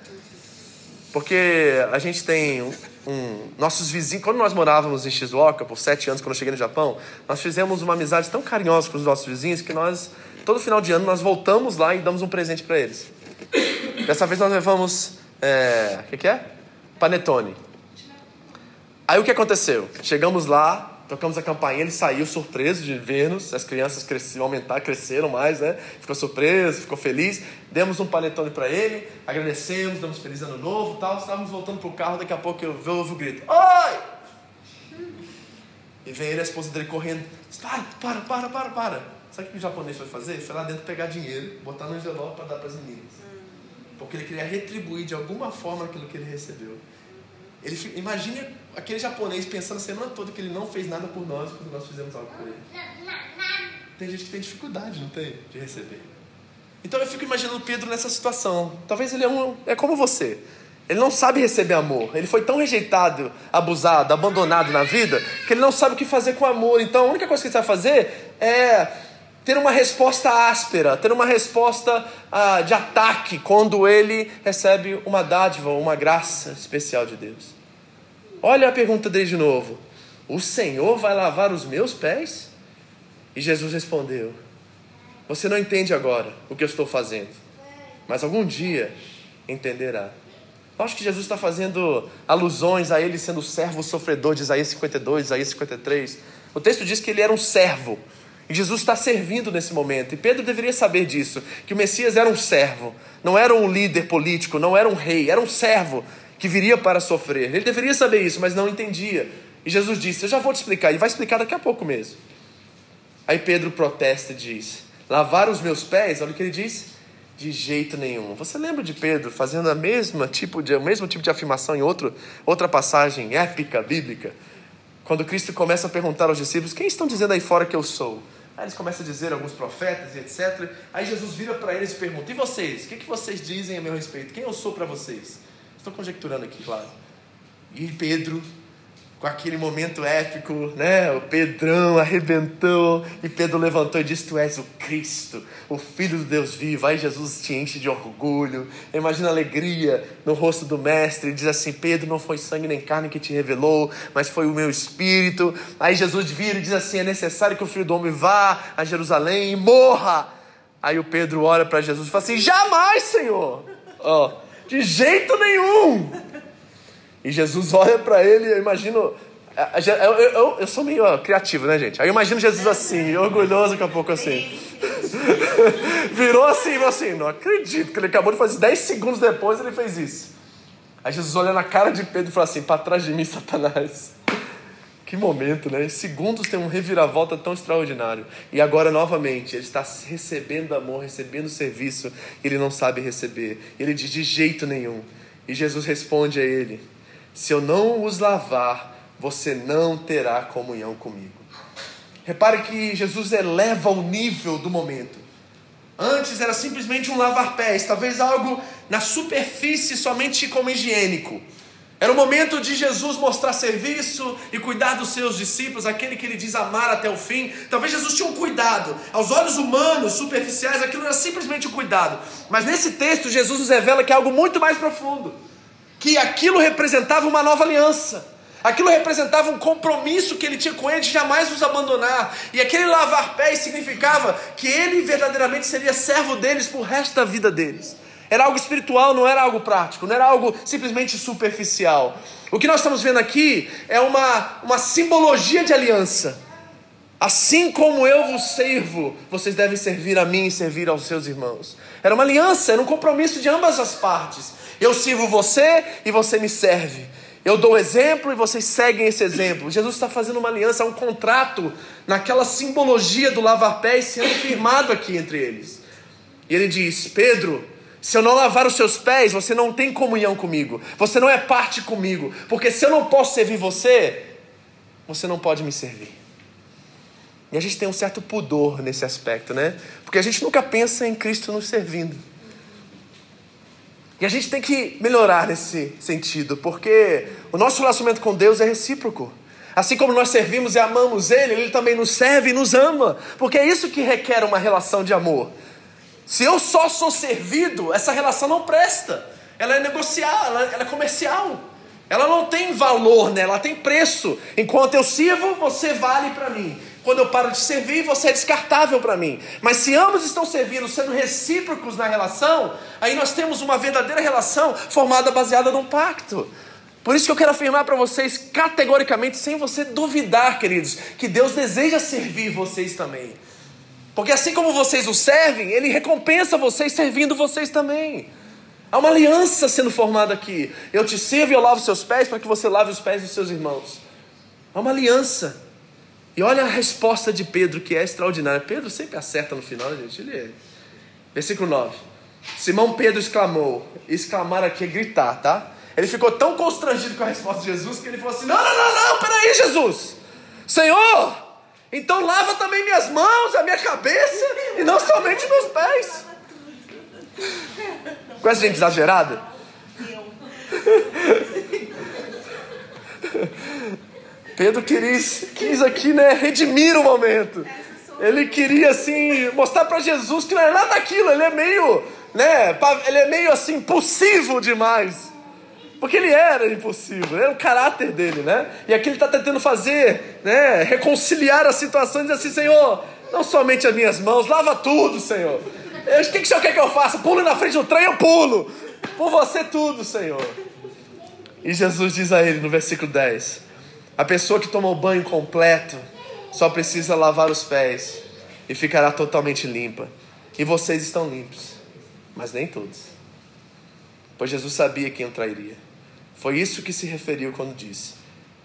Porque a gente tem um, nossos vizinhos. Quando nós morávamos em Shizuoka, por sete anos, quando eu cheguei no Japão, nós fizemos uma amizade tão carinhosa com os nossos vizinhos que nós, todo final de ano, nós voltamos lá e damos um presente para eles. Dessa vez nós levamos. É, o que, que é? Panetone. Aí o que aconteceu? Chegamos lá, tocamos a campainha, ele saiu surpreso de ver-nos, as crianças cresceram, aumentaram, cresceram mais, né? Ficou surpreso, ficou feliz. Demos um panetone para ele, agradecemos, damos feliz ano novo tal. Estávamos voltando pro carro, daqui a pouco eu ouvo o grito: Oi! E vem ele a esposa dele correndo: Para, para, para, para, para. Sabe o que o japonês foi fazer? Foi lá dentro pegar dinheiro, botar no envelope para dar para as meninas. Porque ele queria retribuir de alguma forma aquilo que ele recebeu. Ele, imagine aquele japonês pensando a semana toda que ele não fez nada por nós quando nós fizemos algo por ele. Tem gente que tem dificuldade, não tem? De receber. Então eu fico imaginando Pedro nessa situação. Talvez ele é, um, é como você. Ele não sabe receber amor. Ele foi tão rejeitado, abusado, abandonado na vida, que ele não sabe o que fazer com amor. Então a única coisa que ele sabe fazer é ter uma resposta áspera, ter uma resposta ah, de ataque quando ele recebe uma dádiva, uma graça especial de Deus. Olha a pergunta dele de novo: O Senhor vai lavar os meus pés? E Jesus respondeu: Você não entende agora o que eu estou fazendo, mas algum dia entenderá. Eu acho que Jesus está fazendo alusões a ele sendo servo sofredor de Isaías 52, Isaías 53. O texto diz que ele era um servo Jesus está servindo nesse momento. E Pedro deveria saber disso: que o Messias era um servo, não era um líder político, não era um rei, era um servo que viria para sofrer. Ele deveria saber isso, mas não entendia. E Jesus disse: Eu já vou te explicar, e vai explicar daqui a pouco mesmo. Aí Pedro protesta e diz: Lavar os meus pés, olha o que ele diz: De jeito nenhum. Você lembra de Pedro fazendo a mesma tipo de, o mesmo tipo de afirmação em outro, outra passagem épica, bíblica? Quando Cristo começa a perguntar aos discípulos: Quem estão dizendo aí fora que eu sou? Aí eles começam a dizer alguns profetas e etc. Aí Jesus vira para eles e pergunta: E vocês? O que, que vocês dizem a meu respeito? Quem eu sou para vocês? Estou conjecturando aqui, claro. E Pedro com aquele momento épico, né? O Pedrão arrebentou e Pedro levantou e disse: Tu és o Cristo, o Filho do Deus vivo. Aí Jesus te enche de orgulho. Imagina a alegria no rosto do Mestre. Diz assim: Pedro, não foi sangue nem carne que te revelou, mas foi o meu espírito. Aí Jesus vira e diz assim: É necessário que o Filho do Homem vá a Jerusalém e morra. Aí o Pedro olha para Jesus e fala assim: Jamais, Senhor! Oh, de jeito nenhum! E Jesus olha para ele, eu imagino. Eu, eu, eu, sou meio criativo, né, gente? Aí eu imagino Jesus assim, orgulhoso daqui a pouco assim. Virou assim, assim, não acredito que ele acabou de fazer 10 segundos depois ele fez isso. Aí Jesus olha na cara de Pedro e fala assim: para trás de mim, Satanás. Que momento, né? Em segundos tem um reviravolta tão extraordinário. E agora, novamente, ele está recebendo amor, recebendo serviço, ele não sabe receber. Ele diz: de jeito nenhum. E Jesus responde a ele: se eu não os lavar, você não terá comunhão comigo. Repare que Jesus eleva o nível do momento. Antes era simplesmente um lavar pés, talvez algo na superfície somente como higiênico. Era o momento de Jesus mostrar serviço e cuidar dos seus discípulos, aquele que ele diz amar até o fim. Talvez Jesus tinha um cuidado. Aos olhos humanos, superficiais, aquilo era simplesmente um cuidado. Mas nesse texto, Jesus nos revela que é algo muito mais profundo que aquilo representava uma nova aliança. Aquilo representava um compromisso que ele tinha com ele de jamais nos abandonar. E aquele lavar pés significava que ele verdadeiramente seria servo deles por resto da vida deles. Era algo espiritual, não era algo prático, não era algo simplesmente superficial. O que nós estamos vendo aqui é uma, uma simbologia de aliança. Assim como eu vos servo, vocês devem servir a mim e servir aos seus irmãos. Era uma aliança, era um compromisso de ambas as partes. Eu sirvo você e você me serve. Eu dou exemplo e vocês seguem esse exemplo. Jesus está fazendo uma aliança, um contrato naquela simbologia do lavar pés sendo firmado aqui entre eles. E ele diz: Pedro, se eu não lavar os seus pés, você não tem comunhão comigo. Você não é parte comigo. Porque se eu não posso servir você, você não pode me servir. E a gente tem um certo pudor nesse aspecto, né? Porque a gente nunca pensa em Cristo nos servindo. E a gente tem que melhorar nesse sentido, porque o nosso relacionamento com Deus é recíproco. Assim como nós servimos e amamos Ele, Ele também nos serve e nos ama, porque é isso que requer uma relação de amor. Se eu só sou servido, essa relação não presta. Ela é negocial, ela, ela é comercial. Ela não tem valor, né? ela tem preço. Enquanto eu sirvo, você vale para mim. Quando eu paro de servir, você é descartável para mim. Mas se ambos estão servindo, sendo recíprocos na relação, aí nós temos uma verdadeira relação formada baseada num pacto. Por isso que eu quero afirmar para vocês categoricamente, sem você duvidar, queridos, que Deus deseja servir vocês também. Porque assim como vocês o servem, Ele recompensa vocês servindo vocês também. Há uma aliança sendo formada aqui. Eu te sirvo e eu lavo seus pés para que você lave os pés dos seus irmãos. Há uma aliança. E olha a resposta de Pedro, que é extraordinária. Pedro sempre acerta no final, gente. Ele é. Versículo 9. Simão Pedro exclamou. Exclamar aqui é gritar, tá? Ele ficou tão constrangido com a resposta de Jesus que ele falou assim: Não, não, não, não, peraí, Jesus. Senhor, então lava também minhas mãos, a minha cabeça e não somente meus pés. Com essa gente exagerada? Pedro quis, quis aqui, né, redimir o momento. Ele queria assim mostrar para Jesus que não é nada daquilo, ele é meio, né, ele é meio assim impulsivo demais. Porque ele era impossível, era o caráter dele, né? E aqui ele está tentando fazer, né? Reconciliar a situação e dizer assim: Senhor, não somente as minhas mãos, lava tudo, Senhor. O que, que o Senhor quer que eu faça? Pulo na frente do trem, eu pulo. Por você tudo, Senhor. E Jesus diz a ele no versículo 10: A pessoa que tomou banho completo só precisa lavar os pés e ficará totalmente limpa. E vocês estão limpos, mas nem todos. Pois Jesus sabia quem o trairia. Foi isso que se referiu quando disse: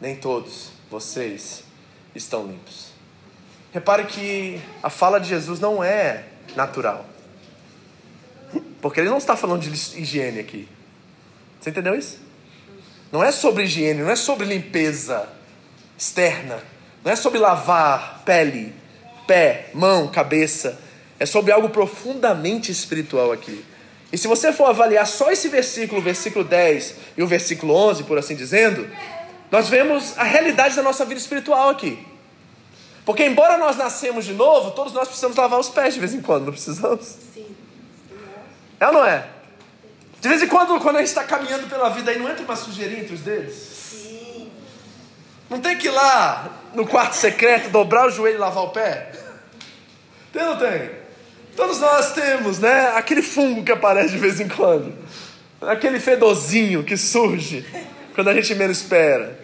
Nem todos vocês estão limpos. Repare que a fala de Jesus não é natural. Porque ele não está falando de higiene aqui. Você entendeu isso? Não é sobre higiene, não é sobre limpeza externa, não é sobre lavar pele, pé, mão, cabeça. É sobre algo profundamente espiritual aqui. E se você for avaliar só esse versículo, o versículo 10 e o versículo 11, por assim dizendo, nós vemos a realidade da nossa vida espiritual aqui. Porque, embora nós nascemos de novo, todos nós precisamos lavar os pés de vez em quando, não precisamos? Sim. É ou não é? De vez em quando, quando a gente está caminhando pela vida aí, não entra uma sujeirinha entre os dedos? Não tem que ir lá no quarto secreto, dobrar o joelho e lavar o pé? Tem ou não tem? Todos nós temos, né? Aquele fungo que aparece de vez em quando. Aquele fedozinho que surge quando a gente menos espera.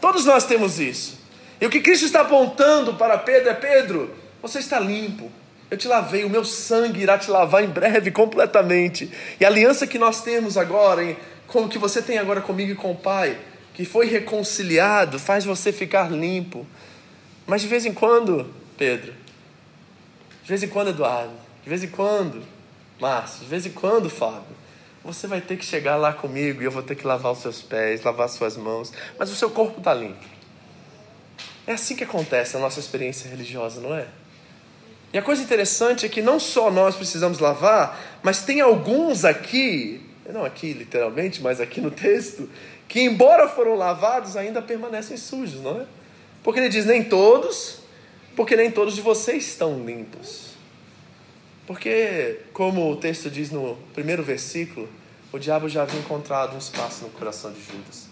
Todos nós temos isso. E o que Cristo está apontando para Pedro é: Pedro, você está limpo. Eu te lavei, o meu sangue irá te lavar em breve completamente. E a aliança que nós temos agora, como que você tem agora comigo e com o Pai, que foi reconciliado, faz você ficar limpo. Mas de vez em quando, Pedro, de vez em quando, Eduardo, de vez em quando, Márcio, de vez em quando, Fábio, você vai ter que chegar lá comigo e eu vou ter que lavar os seus pés, lavar suas mãos, mas o seu corpo está limpo. É assim que acontece na nossa experiência religiosa, não é? E a coisa interessante é que não só nós precisamos lavar, mas tem alguns aqui, não aqui literalmente, mas aqui no texto, que embora foram lavados ainda permanecem sujos, não é? Porque ele diz nem todos, porque nem todos de vocês estão limpos. Porque, como o texto diz no primeiro versículo, o diabo já havia encontrado um espaço no coração de Judas.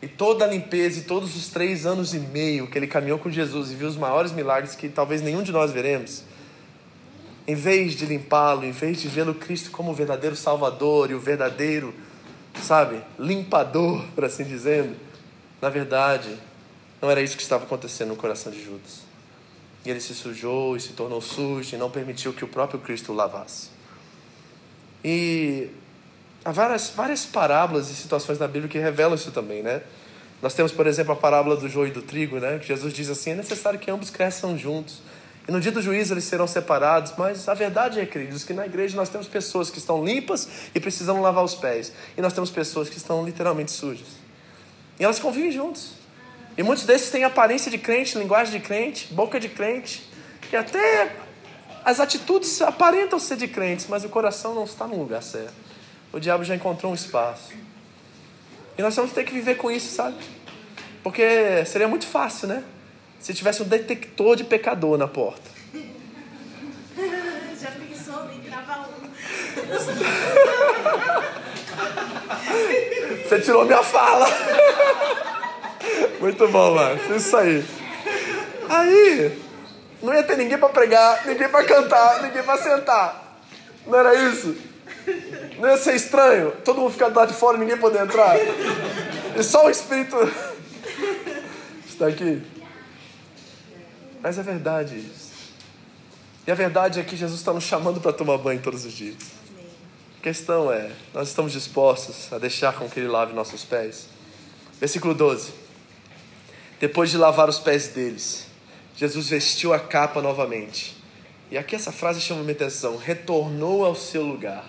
E toda a limpeza e todos os três anos e meio que ele caminhou com Jesus e viu os maiores milagres que talvez nenhum de nós veremos, em vez de limpá-lo, em vez de vê-lo Cristo como o verdadeiro Salvador e o verdadeiro, sabe, limpador, por assim dizendo, na verdade, não era isso que estava acontecendo no coração de Judas. E ele se sujou e se tornou sujo e não permitiu que o próprio Cristo o lavasse. E há várias, várias parábolas e situações na Bíblia que revelam isso também, né? Nós temos, por exemplo, a parábola do joio e do trigo, né? Que Jesus diz assim: é necessário que ambos cresçam juntos. E no dia do juízo eles serão separados, mas a verdade é, queridos, que na igreja nós temos pessoas que estão limpas e precisam lavar os pés, e nós temos pessoas que estão literalmente sujas. E elas convivem juntos. E muitos desses têm aparência de crente, linguagem de crente, boca de crente, e até as atitudes aparentam ser de crentes, mas o coração não está no lugar certo. O diabo já encontrou um espaço. E nós vamos ter que viver com isso, sabe? Porque seria muito fácil, né? Se tivesse um detector de pecador na porta. Já pensou em gravar um? Você tirou minha fala. Muito bom, Márcio. Isso aí. Aí, não ia ter ninguém para pregar, ninguém para cantar, ninguém para sentar. Não era isso? Não ia ser estranho? Todo mundo ficar do lado de fora e ninguém poder entrar? E só o Espírito está aqui. Mas é verdade isso. E a verdade é que Jesus está nos chamando para tomar banho todos os dias. A questão é, nós estamos dispostos a deixar com que Ele lave nossos pés? Versículo 12. Depois de lavar os pés deles, Jesus vestiu a capa novamente. E aqui essa frase chama minha atenção: retornou ao seu lugar.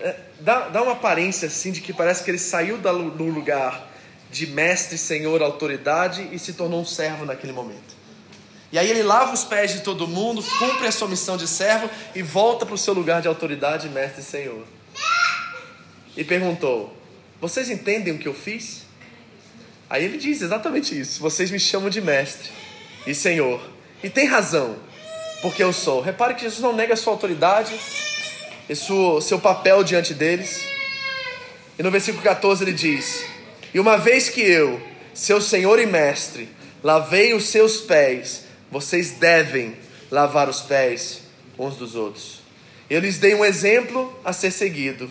É, dá, dá uma aparência assim de que parece que ele saiu do lugar de mestre, senhor, autoridade e se tornou um servo naquele momento. E aí ele lava os pés de todo mundo, cumpre a sua missão de servo e volta para o seu lugar de autoridade, mestre e senhor. E perguntou: Vocês entendem o que eu fiz? Aí ele diz exatamente isso: Vocês me chamam de mestre e senhor. E tem razão, porque eu sou. Repare que Jesus não nega a sua autoridade e seu, seu papel diante deles. E no versículo 14 ele diz: E uma vez que eu, seu senhor e mestre, lavei os seus pés, vocês devem lavar os pés uns dos outros. Eu lhes dei um exemplo a ser seguido.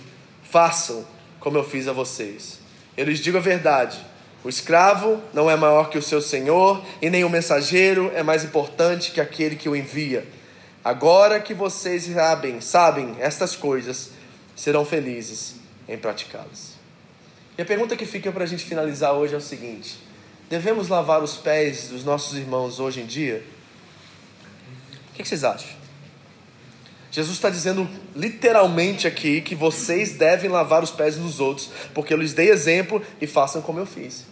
Façam como eu fiz a vocês. Eu lhes digo a verdade. O escravo não é maior que o seu senhor, e nem o mensageiro é mais importante que aquele que o envia. Agora que vocês sabem, sabem estas coisas, serão felizes em praticá-las. E a pergunta que fica para a gente finalizar hoje é o seguinte: devemos lavar os pés dos nossos irmãos hoje em dia? O que vocês acham? Jesus está dizendo literalmente aqui que vocês devem lavar os pés dos outros, porque eu lhes dei exemplo e façam como eu fiz.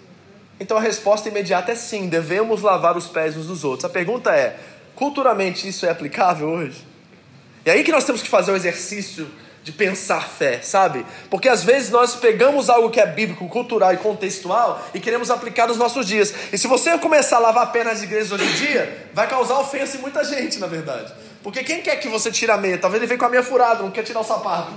Então a resposta imediata é sim, devemos lavar os pés uns dos outros. A pergunta é: Culturalmente isso é aplicável hoje? E aí que nós temos que fazer o exercício de pensar fé, sabe? Porque às vezes nós pegamos algo que é bíblico, cultural e contextual e queremos aplicar nos nossos dias. E se você começar a lavar a pé nas igrejas hoje em dia, vai causar ofensa em muita gente, na verdade. Porque quem quer que você tire a meia? Talvez ele venha com a meia furada, não quer tirar o sapato.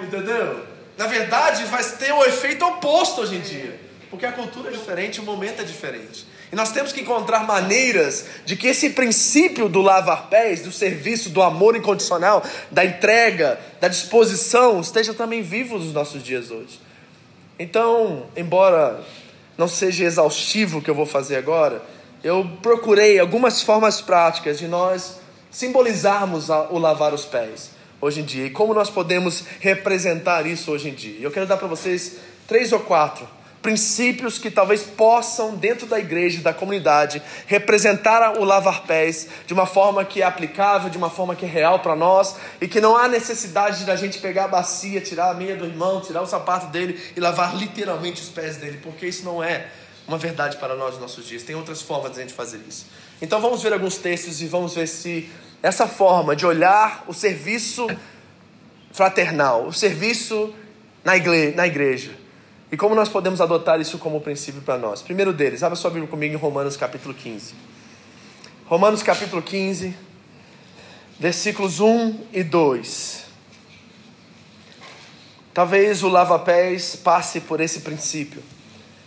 Entendeu? Na verdade, vai ter o efeito oposto hoje em dia. Porque a cultura é diferente, o momento é diferente. E nós temos que encontrar maneiras de que esse princípio do lavar pés, do serviço, do amor incondicional, da entrega, da disposição, esteja também vivo nos nossos dias hoje. Então, embora não seja exaustivo o que eu vou fazer agora, eu procurei algumas formas práticas de nós simbolizarmos o lavar os pés hoje em dia e como nós podemos representar isso hoje em dia. Eu quero dar para vocês três ou quatro princípios que talvez possam, dentro da igreja, da comunidade, representar o lavar pés de uma forma que é aplicável, de uma forma que é real para nós e que não há necessidade da gente pegar a bacia, tirar a meia do irmão, tirar o sapato dele e lavar literalmente os pés dele, porque isso não é uma verdade para nós nos nossos dias. Tem outras formas de a gente fazer isso. Então vamos ver alguns textos e vamos ver se essa forma de olhar o serviço fraternal, o serviço na igreja, na igreja e como nós podemos adotar isso como princípio para nós? Primeiro deles, abra sua Bíblia comigo em Romanos capítulo 15. Romanos capítulo 15, versículos 1 e 2. Talvez o lava-pés passe por esse princípio.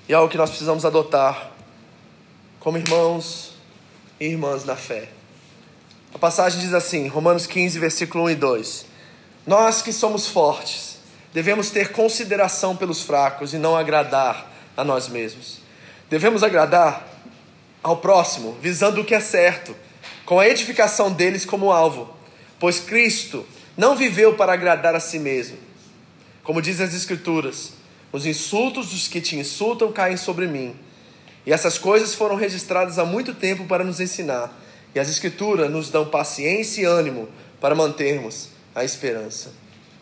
E é algo que nós precisamos adotar como irmãos e irmãs na fé. A passagem diz assim, Romanos 15, versículo 1 e 2. Nós que somos fortes, Devemos ter consideração pelos fracos e não agradar a nós mesmos. Devemos agradar ao próximo, visando o que é certo, com a edificação deles como alvo, pois Cristo não viveu para agradar a si mesmo. Como dizem as Escrituras, os insultos dos que te insultam caem sobre mim. E essas coisas foram registradas há muito tempo para nos ensinar. E as Escrituras nos dão paciência e ânimo para mantermos a esperança.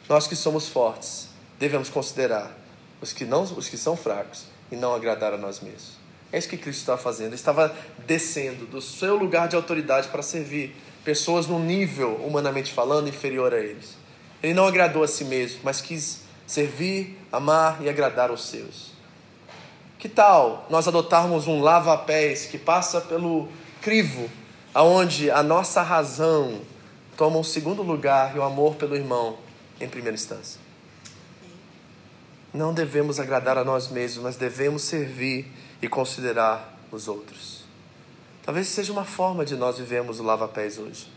Nós que somos fortes, devemos considerar os que, não, os que são fracos e não agradar a nós mesmos. É isso que Cristo estava fazendo. Ele estava descendo do seu lugar de autoridade para servir pessoas num nível, humanamente falando, inferior a eles. Ele não agradou a si mesmo, mas quis servir, amar e agradar os seus. Que tal nós adotarmos um lava-pés que passa pelo crivo, aonde a nossa razão toma um segundo lugar e o amor pelo irmão em primeira instância? Não devemos agradar a nós mesmos, mas devemos servir e considerar os outros. Talvez seja uma forma de nós vivermos o lava-pés hoje.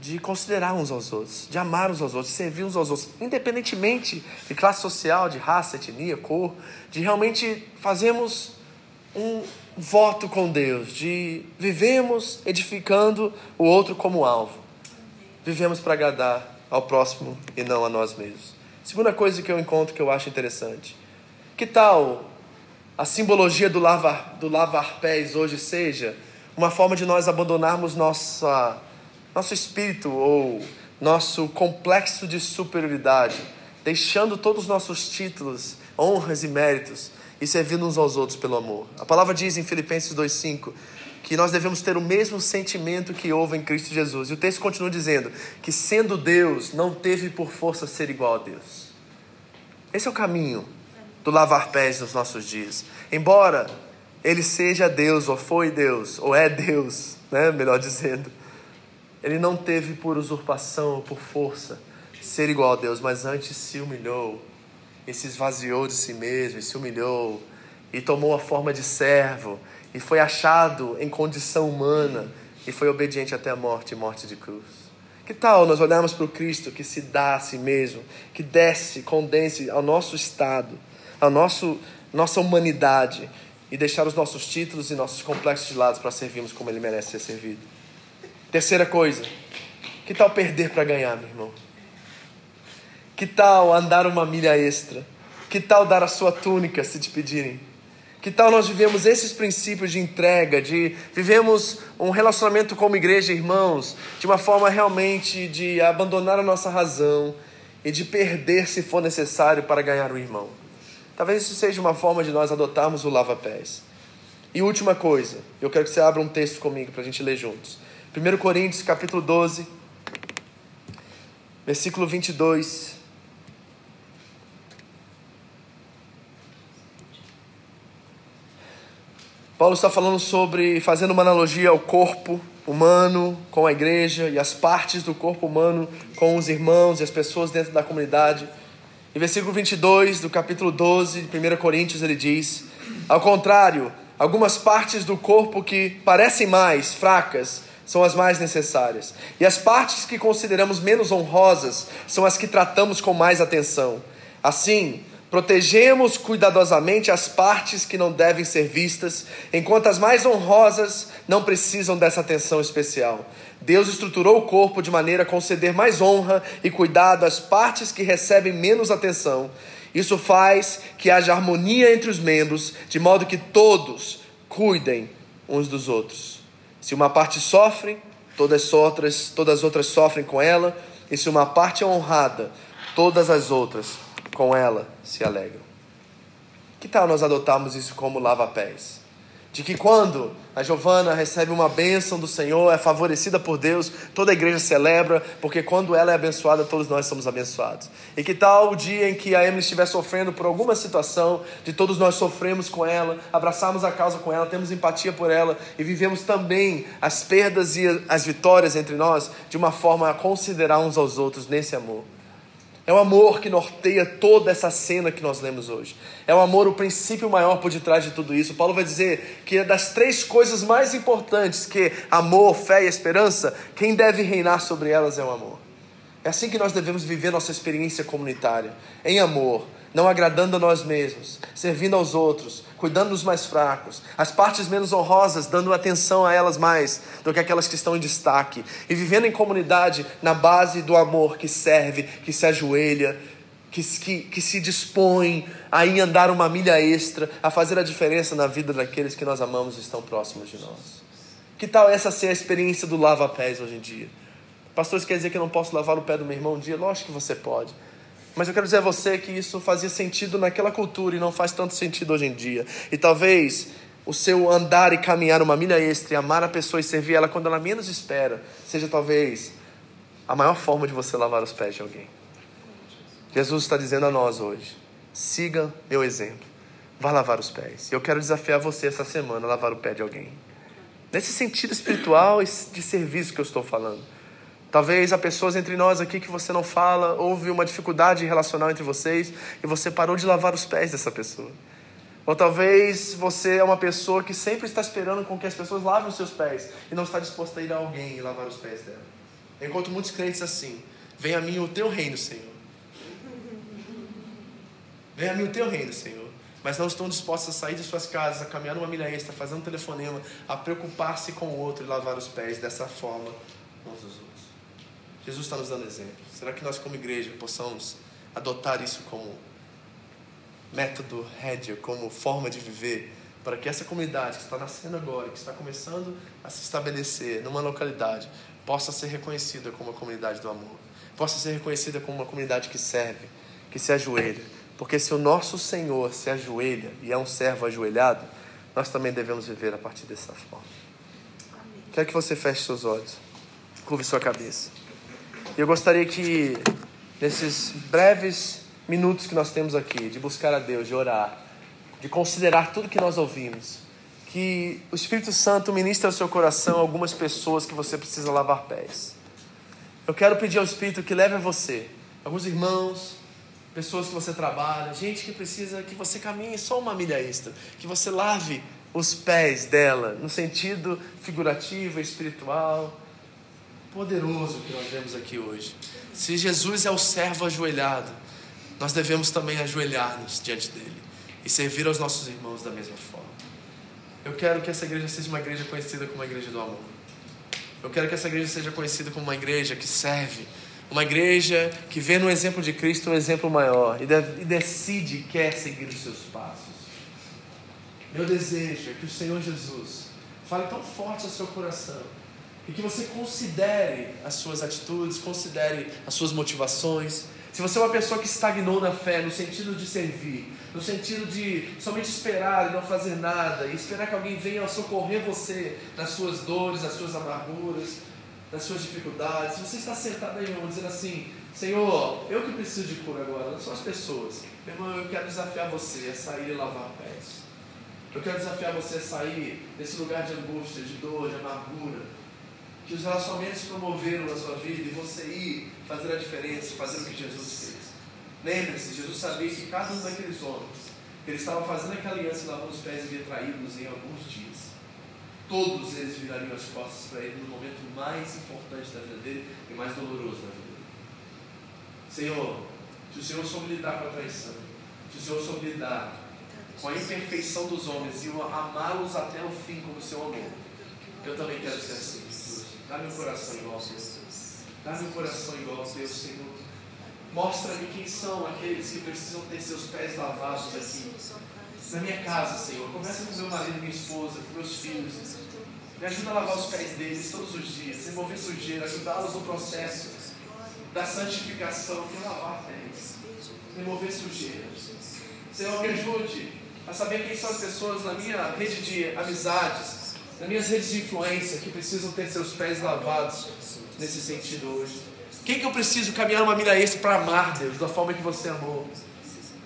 De considerar uns aos outros, de amar uns aos outros, de servir uns aos outros, independentemente de classe social, de raça, etnia, cor, de realmente fazermos um voto com Deus, de vivemos edificando o outro como alvo. Vivemos para agradar ao próximo e não a nós mesmos. Segunda coisa que eu encontro que eu acho interessante. Que tal a simbologia do lavar, do lavar pés hoje seja uma forma de nós abandonarmos nossa, nosso espírito ou nosso complexo de superioridade, deixando todos os nossos títulos, honras e méritos e servindo uns aos outros pelo amor. A palavra diz em Filipenses 2,5 que nós devemos ter o mesmo sentimento que houve em Cristo Jesus. E o texto continua dizendo que, sendo Deus, não teve por força ser igual a Deus. Esse é o caminho do lavar pés nos nossos dias. Embora ele seja Deus, ou foi Deus, ou é Deus, né? melhor dizendo, ele não teve por usurpação ou por força ser igual a Deus, mas antes se humilhou e se esvaziou de si mesmo, e se humilhou e tomou a forma de servo e foi achado em condição humana e foi obediente até a morte morte de cruz. Que tal nós olharmos para o Cristo que se dá a si mesmo, que desce, condense ao nosso estado, à nosso, nossa humanidade e deixar os nossos títulos e nossos complexos de lado para servirmos como Ele merece ser servido? Terceira coisa, que tal perder para ganhar, meu irmão? Que tal andar uma milha extra? Que tal dar a sua túnica se te pedirem? Que tal nós vivemos esses princípios de entrega, de vivemos um relacionamento como igreja, irmãos, de uma forma realmente de abandonar a nossa razão e de perder se for necessário para ganhar o irmão. Talvez isso seja uma forma de nós adotarmos o lava-pés. E última coisa, eu quero que você abra um texto comigo para a gente ler juntos. 1 Coríntios capítulo 12, versículo 22 Paulo está falando sobre, fazendo uma analogia ao corpo humano com a igreja e as partes do corpo humano com os irmãos e as pessoas dentro da comunidade. Em versículo 22 do capítulo 12 de 1 Coríntios, ele diz: Ao contrário, algumas partes do corpo que parecem mais fracas são as mais necessárias, e as partes que consideramos menos honrosas são as que tratamos com mais atenção. Assim, Protegemos cuidadosamente as partes que não devem ser vistas, enquanto as mais honrosas não precisam dessa atenção especial. Deus estruturou o corpo de maneira a conceder mais honra e cuidado às partes que recebem menos atenção. Isso faz que haja harmonia entre os membros, de modo que todos cuidem uns dos outros. Se uma parte sofre, todas as outras, todas as outras sofrem com ela, e se uma parte é honrada, todas as outras com ela se alegram. Que tal nós adotarmos isso como lava-pés? De que quando a Giovana recebe uma bênção do Senhor, é favorecida por Deus, toda a igreja celebra, porque quando ela é abençoada, todos nós somos abençoados. E que tal o dia em que a Emily estiver sofrendo por alguma situação, de todos nós sofremos com ela, abraçamos a causa com ela, temos empatia por ela e vivemos também as perdas e as vitórias entre nós de uma forma a considerar uns aos outros nesse amor. É o amor que norteia toda essa cena que nós lemos hoje. É o amor o princípio maior por detrás de tudo isso. Paulo vai dizer que é das três coisas mais importantes que amor, fé e esperança, quem deve reinar sobre elas é o amor. É assim que nós devemos viver nossa experiência comunitária, em amor, não agradando a nós mesmos, servindo aos outros, cuidando dos mais fracos, as partes menos honrosas, dando atenção a elas mais do que aquelas que estão em destaque, e vivendo em comunidade na base do amor que serve, que se ajoelha, que, que, que se dispõe a ir andar uma milha extra, a fazer a diferença na vida daqueles que nós amamos e estão próximos de nós. Que tal essa ser a experiência do lava-pés hoje em dia? Pastor, isso quer dizer que eu não posso lavar o pé do meu irmão um dia? Lógico que você pode. Mas eu quero dizer a você que isso fazia sentido naquela cultura e não faz tanto sentido hoje em dia. E talvez o seu andar e caminhar uma milha extra e amar a pessoa e servir ela quando ela menos espera, seja talvez a maior forma de você lavar os pés de alguém. Jesus está dizendo a nós hoje: siga meu exemplo. vá lavar os pés. Eu quero desafiar você essa semana a lavar o pé de alguém. Nesse sentido espiritual de serviço que eu estou falando. Talvez há pessoas entre nós aqui que você não fala, houve uma dificuldade relacional entre vocês e você parou de lavar os pés dessa pessoa. Ou talvez você é uma pessoa que sempre está esperando com que as pessoas lavem os seus pés e não está disposta a ir a alguém e lavar os pés dela. Eu encontro muitos crentes assim. Venha a mim o teu reino, Senhor. Venha a mim o teu reino, Senhor. Mas não estão dispostos a sair de suas casas, a caminhar uma milha extra, fazer um telefonema, a preocupar-se com o outro e lavar os pés dessa forma uns dos outros. Jesus está nos dando exemplo. Será que nós, como igreja, possamos adotar isso como método rédea, como forma de viver, para que essa comunidade que está nascendo agora, que está começando a se estabelecer numa localidade, possa ser reconhecida como uma comunidade do amor, possa ser reconhecida como uma comunidade que serve, que se ajoelha. Porque se o nosso Senhor se ajoelha e é um servo ajoelhado, nós também devemos viver a partir dessa forma. Amém. Quero que você feche seus olhos, curve sua cabeça. Eu gostaria que, nesses breves minutos que nós temos aqui, de buscar a Deus, de orar, de considerar tudo que nós ouvimos, que o Espírito Santo ministre ao seu coração algumas pessoas que você precisa lavar pés. Eu quero pedir ao Espírito que leve a você, alguns irmãos, pessoas que você trabalha, gente que precisa que você caminhe só uma milha extra, que você lave os pés dela, no sentido figurativo, espiritual, poderoso que nós vemos aqui hoje. Se Jesus é o servo ajoelhado, nós devemos também ajoelhar-nos diante dele e servir aos nossos irmãos da mesma forma. Eu quero que essa igreja seja uma igreja conhecida como uma igreja do amor. Eu quero que essa igreja seja conhecida como uma igreja que serve, uma igreja que vê no exemplo de Cristo um exemplo maior e, e decide quer seguir os seus passos. Meu desejo é que o Senhor Jesus fale tão forte ao seu coração e que você considere as suas atitudes, considere as suas motivações, se você é uma pessoa que estagnou na fé, no sentido de servir, no sentido de somente esperar e não fazer nada, e esperar que alguém venha socorrer você nas suas dores, nas suas amarguras, nas suas dificuldades, se você está sentado aí, irmão, dizendo assim: Senhor, eu que preciso de cura agora, não são as pessoas. Meu irmão, eu quero desafiar você a sair e lavar pés. Eu quero desafiar você a sair desse lugar de angústia, de dor, de amargura, que os relacionamentos promoveram na sua vida e você ir fazer a diferença, fazer o que Jesus fez. Lembre-se, Jesus sabia que cada um daqueles homens, que ele estava fazendo aquela aliança e lavando os pés e ia traí-los em alguns dias. Todos eles virariam as costas para ele no momento mais importante da vida dele e mais doloroso da vida dele. Senhor, se o Senhor soube lidar com a traição, se o Senhor soube lidar com a imperfeição dos homens e amá-los até o fim como o Senhor amor, eu também quero ser assim. Dá meu coração igual ao teu. Dá meu coração igual ao teu, Senhor. Mostra-me quem são aqueles que precisam ter seus pés lavados aqui. Na minha casa, Senhor. Começa com meu marido, minha esposa, com meus filhos. Me ajuda a lavar os pés deles todos os dias, remover sujeira, ajudá-los no processo da santificação, que lavar pés, remover sujeira. Senhor, me ajude a saber quem são as pessoas na minha rede de amizades, nas minhas redes de influência que precisam ter seus pés lavados nesse sentido hoje? Quem que eu preciso caminhar uma milha extra para amar Deus da forma que você amou?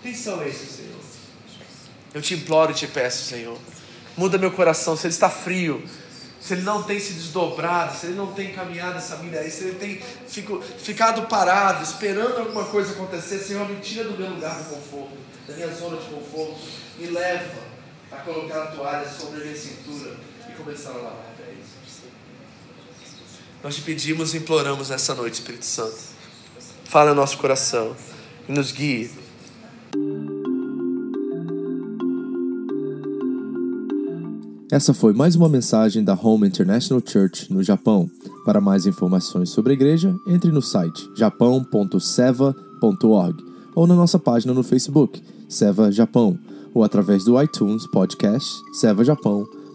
Quem são esses, Senhor? Eu te imploro e te peço, Senhor. Muda meu coração. Se ele está frio, se ele não tem se desdobrado, se ele não tem caminhado essa milha extra, se ele tem fico, ficado parado, esperando alguma coisa acontecer, Senhor, me tira do meu lugar de conforto, da minha zona de conforto, me leva a colocar a toalha sobre a minha cintura começaram a lavar pés. Nós te pedimos e imploramos nessa noite, Espírito Santo. Fala no nosso coração e nos guie. Essa foi mais uma mensagem da Home International Church no Japão. Para mais informações sobre a igreja, entre no site japão.seva.org ou na nossa página no Facebook, Seva Japão, ou através do iTunes Podcast Seva Japão